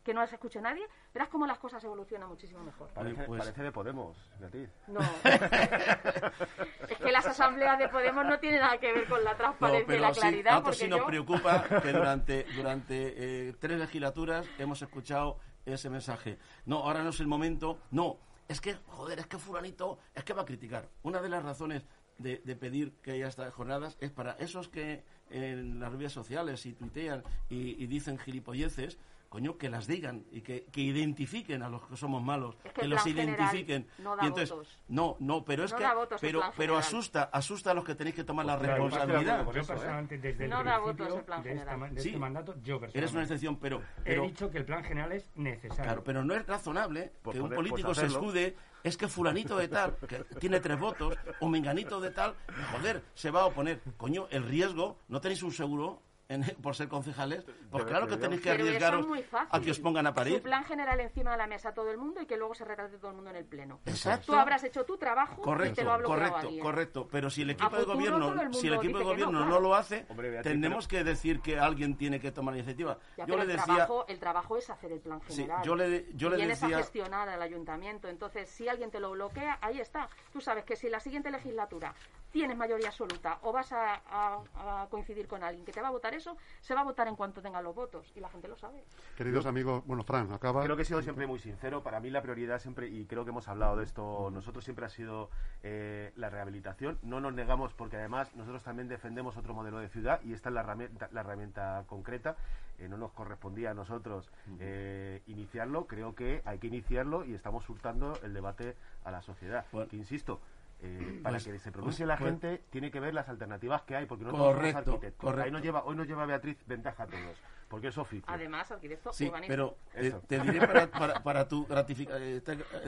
que no las escuche nadie, verás cómo las cosas evolucionan muchísimo mejor. Parece, pues de Podemos, Beatriz. No. es que las asambleas de Podemos no tienen nada que ver con la transparencia y la claridad. Sí, sí nos preocupa que durante, durante eh, tres legislaturas hemos escuchado ese mensaje. No, ahora no es el momento. No, es que, joder, es que fulanito, es que va a criticar. Una de las razones de, pedir que haya estas jornadas es para esos que en las redes sociales y tuitean y, y dicen gilipolleces, coño, que las digan y que, que identifiquen a los que somos malos, que, los identifiquen. No, da entonces, votos. no, no, pero es que pero pero asusta, asusta a los que tenéis que tomar la responsabilidad. Yo personalmente desde el principio de, este, mandato, yo personalmente eres una excepción, pero, he dicho que el plan general es necesario. Claro, pero no es razonable que un político se escude es que fulanito de tal, que tiene tres votos, o menganito de tal, joder, se va a oponer. Coño, el riesgo, ¿no tenéis un seguro? por ser concejales, pues claro que tenéis que arriesgaros a que os pongan a parir. Su plan general encima de la mesa a todo el mundo y que luego se retrate todo el mundo en el pleno. Exacto. Tú habrás hecho tu trabajo correcto, y te lo ha Correcto, correcto. Pero si el equipo de gobierno, si el equipo de gobierno no, lo hace, tenemos que decir que alguien tiene que tomar la iniciativa. yo le decía, el trabajo, el trabajo es hacer el plan general. yo le, yo le Vienes a gestionar al ayuntamiento. Entonces, si alguien te lo bloquea, ahí está. Tú sabes que si la siguiente legislatura tienes mayoría absoluta o vas a, coincidir con alguien que te va a votar eso, se va a votar en cuanto tenga los votos y la gente lo sabe. Queridos amigos, bueno, Fran, acaba. Creo que he sido siempre muy sincero. Para mí la prioridad siempre, y creo que hemos hablado de esto, nosotros siempre ha sido eh, la rehabilitación. No nos negamos porque además nosotros también defendemos otro modelo de ciudad y esta es la herramienta, la herramienta concreta. Eh, no nos correspondía a nosotros eh, iniciarlo. Creo que hay que iniciarlo y estamos hurtando el debate a la sociedad. Que insisto, eh, para pues, que se pronuncie pues, la pues gente, tiene que ver las alternativas que hay, porque no correcto, todos arquitectos. Nos lleva, hoy nos lleva Beatriz ventaja a todos, porque es oficio. Además, arquitecto sí, pero eh, te diré para, para, tu, eh,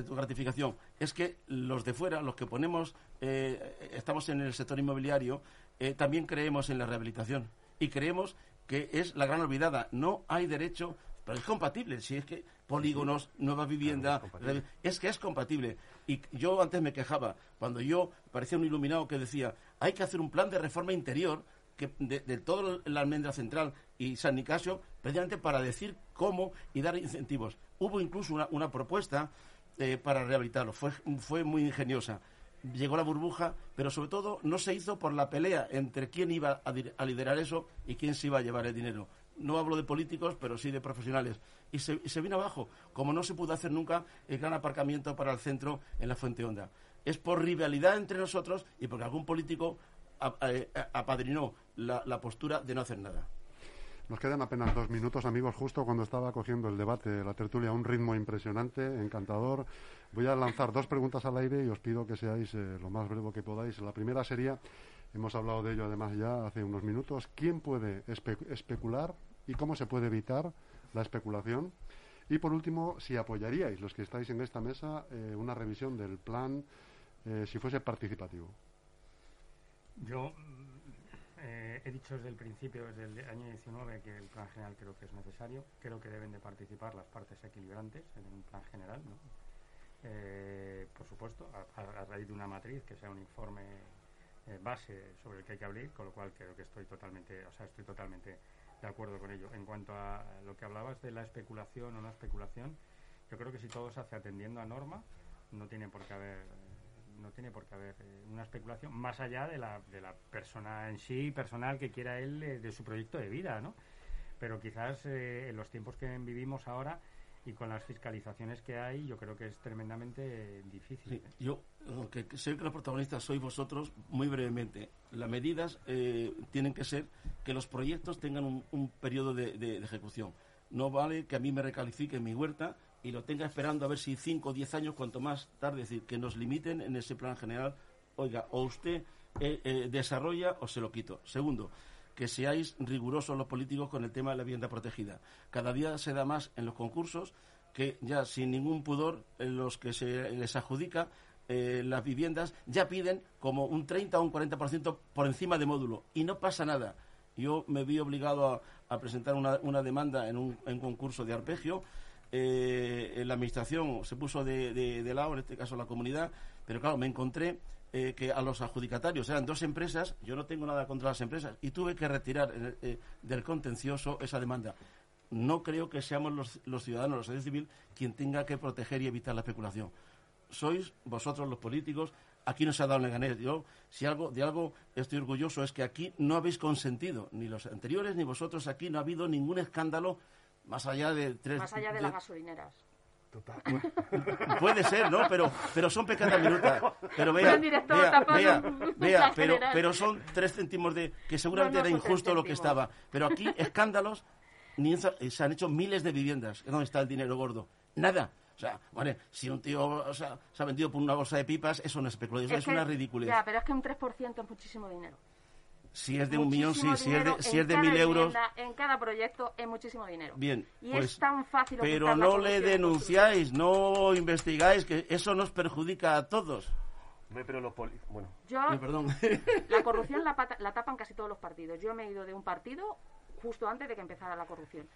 tu, gratificación, es que los de fuera, los que ponemos, estamos en el sector inmobiliario, también creemos en la rehabilitación y creemos que es la gran olvidada. No hay derecho, pero es compatible, si es que polígonos, nueva vivienda, es que es compatible. Y yo antes me quejaba, cuando yo parecía un iluminado que decía, hay que hacer un plan de reforma interior que de, toda la almendra central y San Nicasio, precisamente para decir cómo y dar incentivos. Hubo incluso una, propuesta eh, para rehabilitarlo, fue, fue muy ingeniosa. Llegó la burbuja, pero sobre todo no se hizo por la pelea entre quién iba a, liderar eso y quién se iba a llevar el dinero. No hablo de políticos, pero sí de profesionales y se, vino abajo, como no se pudo hacer nunca el gran aparcamiento para el centro en la Fuente Honda. Es por rivalidad entre nosotros y porque algún político eh, apadrinó la, la postura de no hacer nada. Nos quedan apenas dos minutos, amigos, justo cuando estaba cogiendo el debate, la tertulia, a un ritmo impresionante, encantador. Voy a lanzar dos preguntas al aire y os pido que seáis eh, lo más breve que podáis. La primera sería, hemos hablado de ello además ya hace unos minutos, ¿quién puede especular y cómo se puede evitar la especulación. Y por último, si apoyaríais, los que estáis en esta mesa, eh, una revisión del plan eh, si fuese participativo. Yo eh, he dicho desde el principio, desde el año 19, que el plan general creo que es necesario. Creo que deben de participar las partes equilibrantes en un plan general. por supuesto, a, a, raíz de una matriz que sea un informe base sobre el que hay que abrir, con lo cual creo que estoy totalmente, o sea, estoy totalmente de acuerdo con ello. En cuanto a lo que hablabas de la especulación o no especulación, yo creo que si todo se hace atendiendo a norma, no tiene por qué haber no tiene por qué haber eh, una especulación más allá de la, de la persona en sí, personal que quiera él de su proyecto de vida, ¿no? Pero quizás eh, en los tiempos que vivimos ahora y con las fiscalizaciones que hay, yo creo que es tremendamente difícil. yo, aunque sé que los protagonistas sois vosotros, muy brevemente, las medidas eh, tienen que ser que los proyectos tengan un, periodo de, ejecución. No vale que a mí me recalifique mi huerta y lo tenga esperando a ver si 5 o 10 años, cuanto más tarde, es decir, que nos limiten en ese plan general, oiga, o usted eh, eh, desarrolla o se lo quito. Segundo, que seáis rigurosos los políticos con el tema de la vivienda protegida. Cada día se da más en los concursos que ya sin ningún pudor los que se les adjudica eh, las viviendas ya piden como un 30 o un 40% por encima de módulo y no pasa nada. Yo me vi obligado a, presentar una, demanda en un concurso de arpegio eh, la administración se puso de, de, lado, en este caso la comunidad, pero claro, me encontré eh, que a los adjudicatarios eran dos empresas, yo no tengo nada contra las empresas, y tuve que retirar eh, del contencioso esa demanda. No creo que seamos los, los ciudadanos, la sociedad civil, quien tenga que proteger y evitar la especulación. Sois vosotros los políticos, aquí no se ha dado Leganés. Yo, si algo, de algo estoy orgulloso, es que aquí no habéis consentido, ni los anteriores ni vosotros aquí, no ha habido ningún escándalo más allá de tres... Más allá de, las gasolineras. Total. Puede ser, ¿no? Pero, pero son pequeñas minutas. Pero vea, vea, vea, pero, pero son tres céntimos de... que seguramente era injusto lo que estaba. Pero aquí, escándalos, ni se han hecho miles de viviendas. ¿Dónde está el dinero gordo? Nada. O sea, vale, si un tío se ha vendido por una bolsa de pipas, eso no es especulación, es, una ridiculez. Ya, pero es que un 3% es muchísimo dinero. Si es de un millón, sí. Si es de, si es de mil euros. En cada proyecto es muchísimo dinero. Bien. Y es pues, tan fácil. Pero no le denunciáis, no investigáis, que eso nos perjudica a todos. Pero los bueno. Yo, perdón. La corrupción la, la tapan casi todos los partidos. Yo me he ido de un partido justo antes de que empezara la corrupción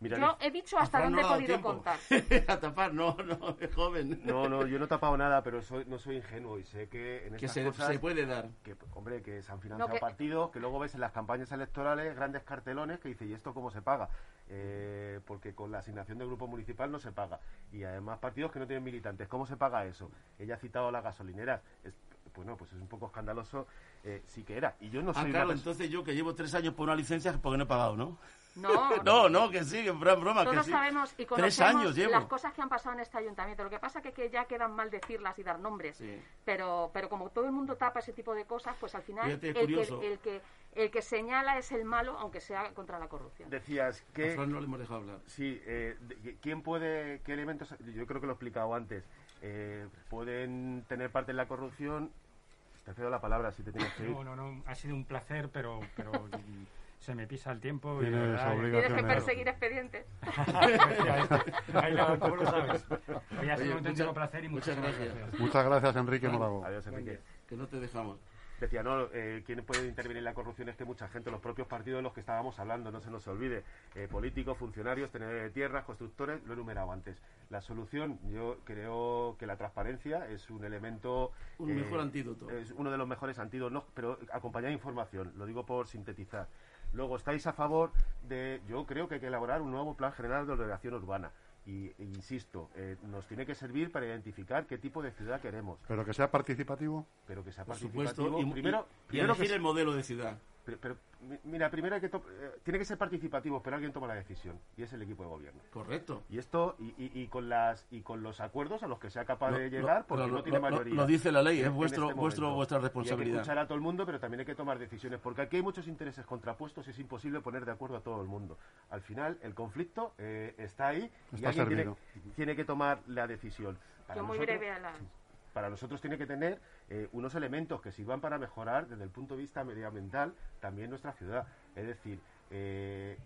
yo he dicho hasta dónde he podido contar. a tapar, no, no, es joven. No, no, yo no he tapado nada, pero soy, no soy ingenuo y sé que en estas que se, se puede dar. Que, hombre, que se han financiado partidos, que luego ves en las campañas electorales grandes cartelones que dice, ¿y esto cómo se paga? Eh, porque con la asignación de grupo municipal no se paga. Y además partidos que no tienen militantes, ¿cómo se paga eso? Ella ha citado las gasolineras. Es, bueno, pues es un poco escandaloso, eh, sí que era. Y yo no ah, soy... Ah, claro, entonces yo que llevo tres años por una licencia porque no he pagado, ¿no? No, no, no, que sí, en broma. Todos que sí. sabemos y conocemos las cosas que han pasado en este ayuntamiento. Lo que pasa es que, ya quedan mal decirlas y dar nombres. Pero, pero como todo el mundo tapa ese tipo de cosas, pues al final el que, el, que, el que señala es el malo, aunque sea contra la corrupción. Decías que... A no le hemos dejado hablar. Sí, eh, ¿quién puede, qué elementos, yo creo que lo he explicado antes, eh, pueden tener parte en la corrupción? Te cedo la palabra si te tienes que ir. No, no, no, ha sido un placer, pero... pero se me pisa el tiempo. y Tienes que perseguir expedientes. Ahí lo, ¿cómo lo sabes? ha sido un auténtico placer y muchas, gracias. Muchas gracias, Enrique Morago. Adiós, Enrique. Que no te dejamos. Decía, no, eh, ¿quién puede intervenir en la corrupción? Es que mucha gente, los propios partidos de los que estábamos hablando, no se nos olvide, eh, políticos, funcionarios, tener tierras, constructores, lo he enumerado antes. La solución, yo creo que la transparencia es un elemento... Un mejor eh, antídoto. Es uno de los mejores antídotos, pero acompañar información, lo digo por sintetizar. Luego, estáis a favor de, yo creo que hay que elaborar un nuevo plan general de ordenación urbana. Y, e insisto, eh, nos tiene que servir para identificar qué tipo de ciudad queremos. Pero que sea participativo. Pero que sea participativo. y, primero, primero que el modelo de ciudad. Pero, mira, primero hay que eh, tiene que ser participativo, pero alguien toma la decisión y es el equipo de gobierno. Correcto. Y esto y, y, con las y con los acuerdos a los que sea capaz de llegar, porque no tiene mayoría. Lo, dice la ley, es vuestro este vuestro vuestra responsabilidad. hay que escuchar a todo el mundo, pero también hay que tomar decisiones, porque aquí hay muchos intereses contrapuestos y es imposible poner de acuerdo a todo el mundo. Al final, el conflicto eh, está ahí y alguien tiene, que tomar la decisión. Yo muy breve a la para nosotros tiene que tener eh, unos elementos que sirvan para mejorar desde el punto de vista medioambiental también nuestra ciudad. Es decir, eh,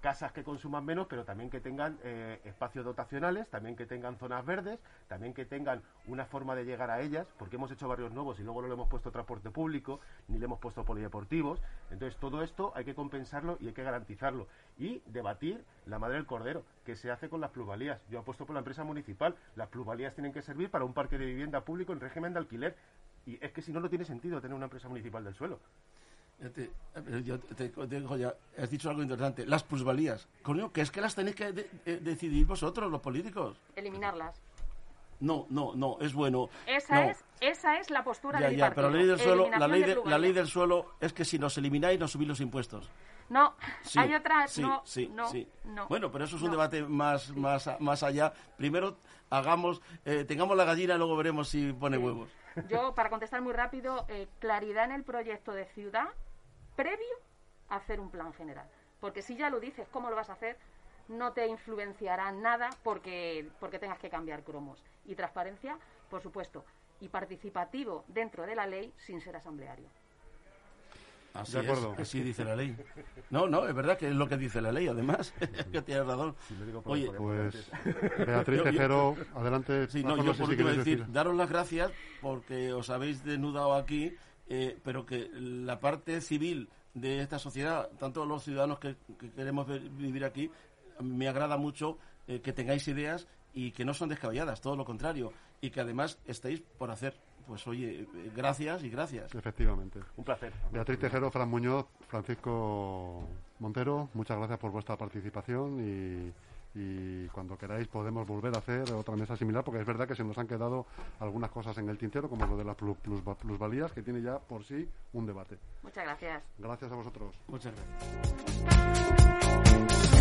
casas que consuman menos, pero también que tengan eh, espacios dotacionales, también que tengan zonas verdes, también que tengan una forma de llegar a ellas, porque hemos hecho barrios nuevos y luego no le hemos puesto transporte público, ni le hemos puesto polideportivos. Entonces, todo esto hay que compensarlo y hay que garantizarlo. Y debatir la madre del cordero, que se hace con las plusvalías. Yo apuesto por la empresa municipal. Las plusvalías tienen que servir para un parque de vivienda público en régimen de alquiler. Y es que si no, no tiene sentido tener una empresa municipal del suelo. Te, ya, has dicho algo interesante. Las plusvalías. Coño, que es que las tenéis que decidir vosotros, los políticos. Eliminarlas. No, no, no, es bueno. Esa, es, esa es la postura del ya, Pero la ley del suelo, la ley, de, la ley del suelo es que si nos elimináis, nos subís los impuestos. No, hay otras. Sí, no, sí, no, sí. Bueno, pero eso es un debate más, más, más allá. Primero hagamos, eh, tengamos la gallina y luego veremos si pone huevos. Yo, para contestar muy rápido, eh, claridad en el proyecto de ciudad previo a hacer un plan general. Porque si ya lo dices, ¿cómo lo vas a hacer? No te influenciará nada porque, porque tengas que cambiar cromos. Y transparencia, por supuesto. Y participativo dentro de la ley sin ser asambleario. Así de acuerdo. Es, así dice la ley. No, no, es verdad que es lo que dice la ley, además. que tienes razón. Oye, pues Beatriz Tejero, adelante. Sí, no, yo por último decir, daros las gracias porque os habéis desnudado aquí eh, pero que la parte civil de esta sociedad, tanto los ciudadanos que, queremos vivir aquí, me agrada mucho eh, que tengáis ideas y que no son descabelladas, todo lo contrario, y que además estáis por hacer pues oye, gracias y gracias. Efectivamente. Un placer. Beatriz Tejero, Fran Muñoz, Francisco Montero, muchas gracias por vuestra participación y, cuando queráis podemos volver a hacer otra mesa similar porque es verdad que se nos han quedado algunas cosas en el tintero como lo de las plusvalías que tiene ya por sí un debate. Muchas gracias. Gracias a vosotros. Muchas gracias.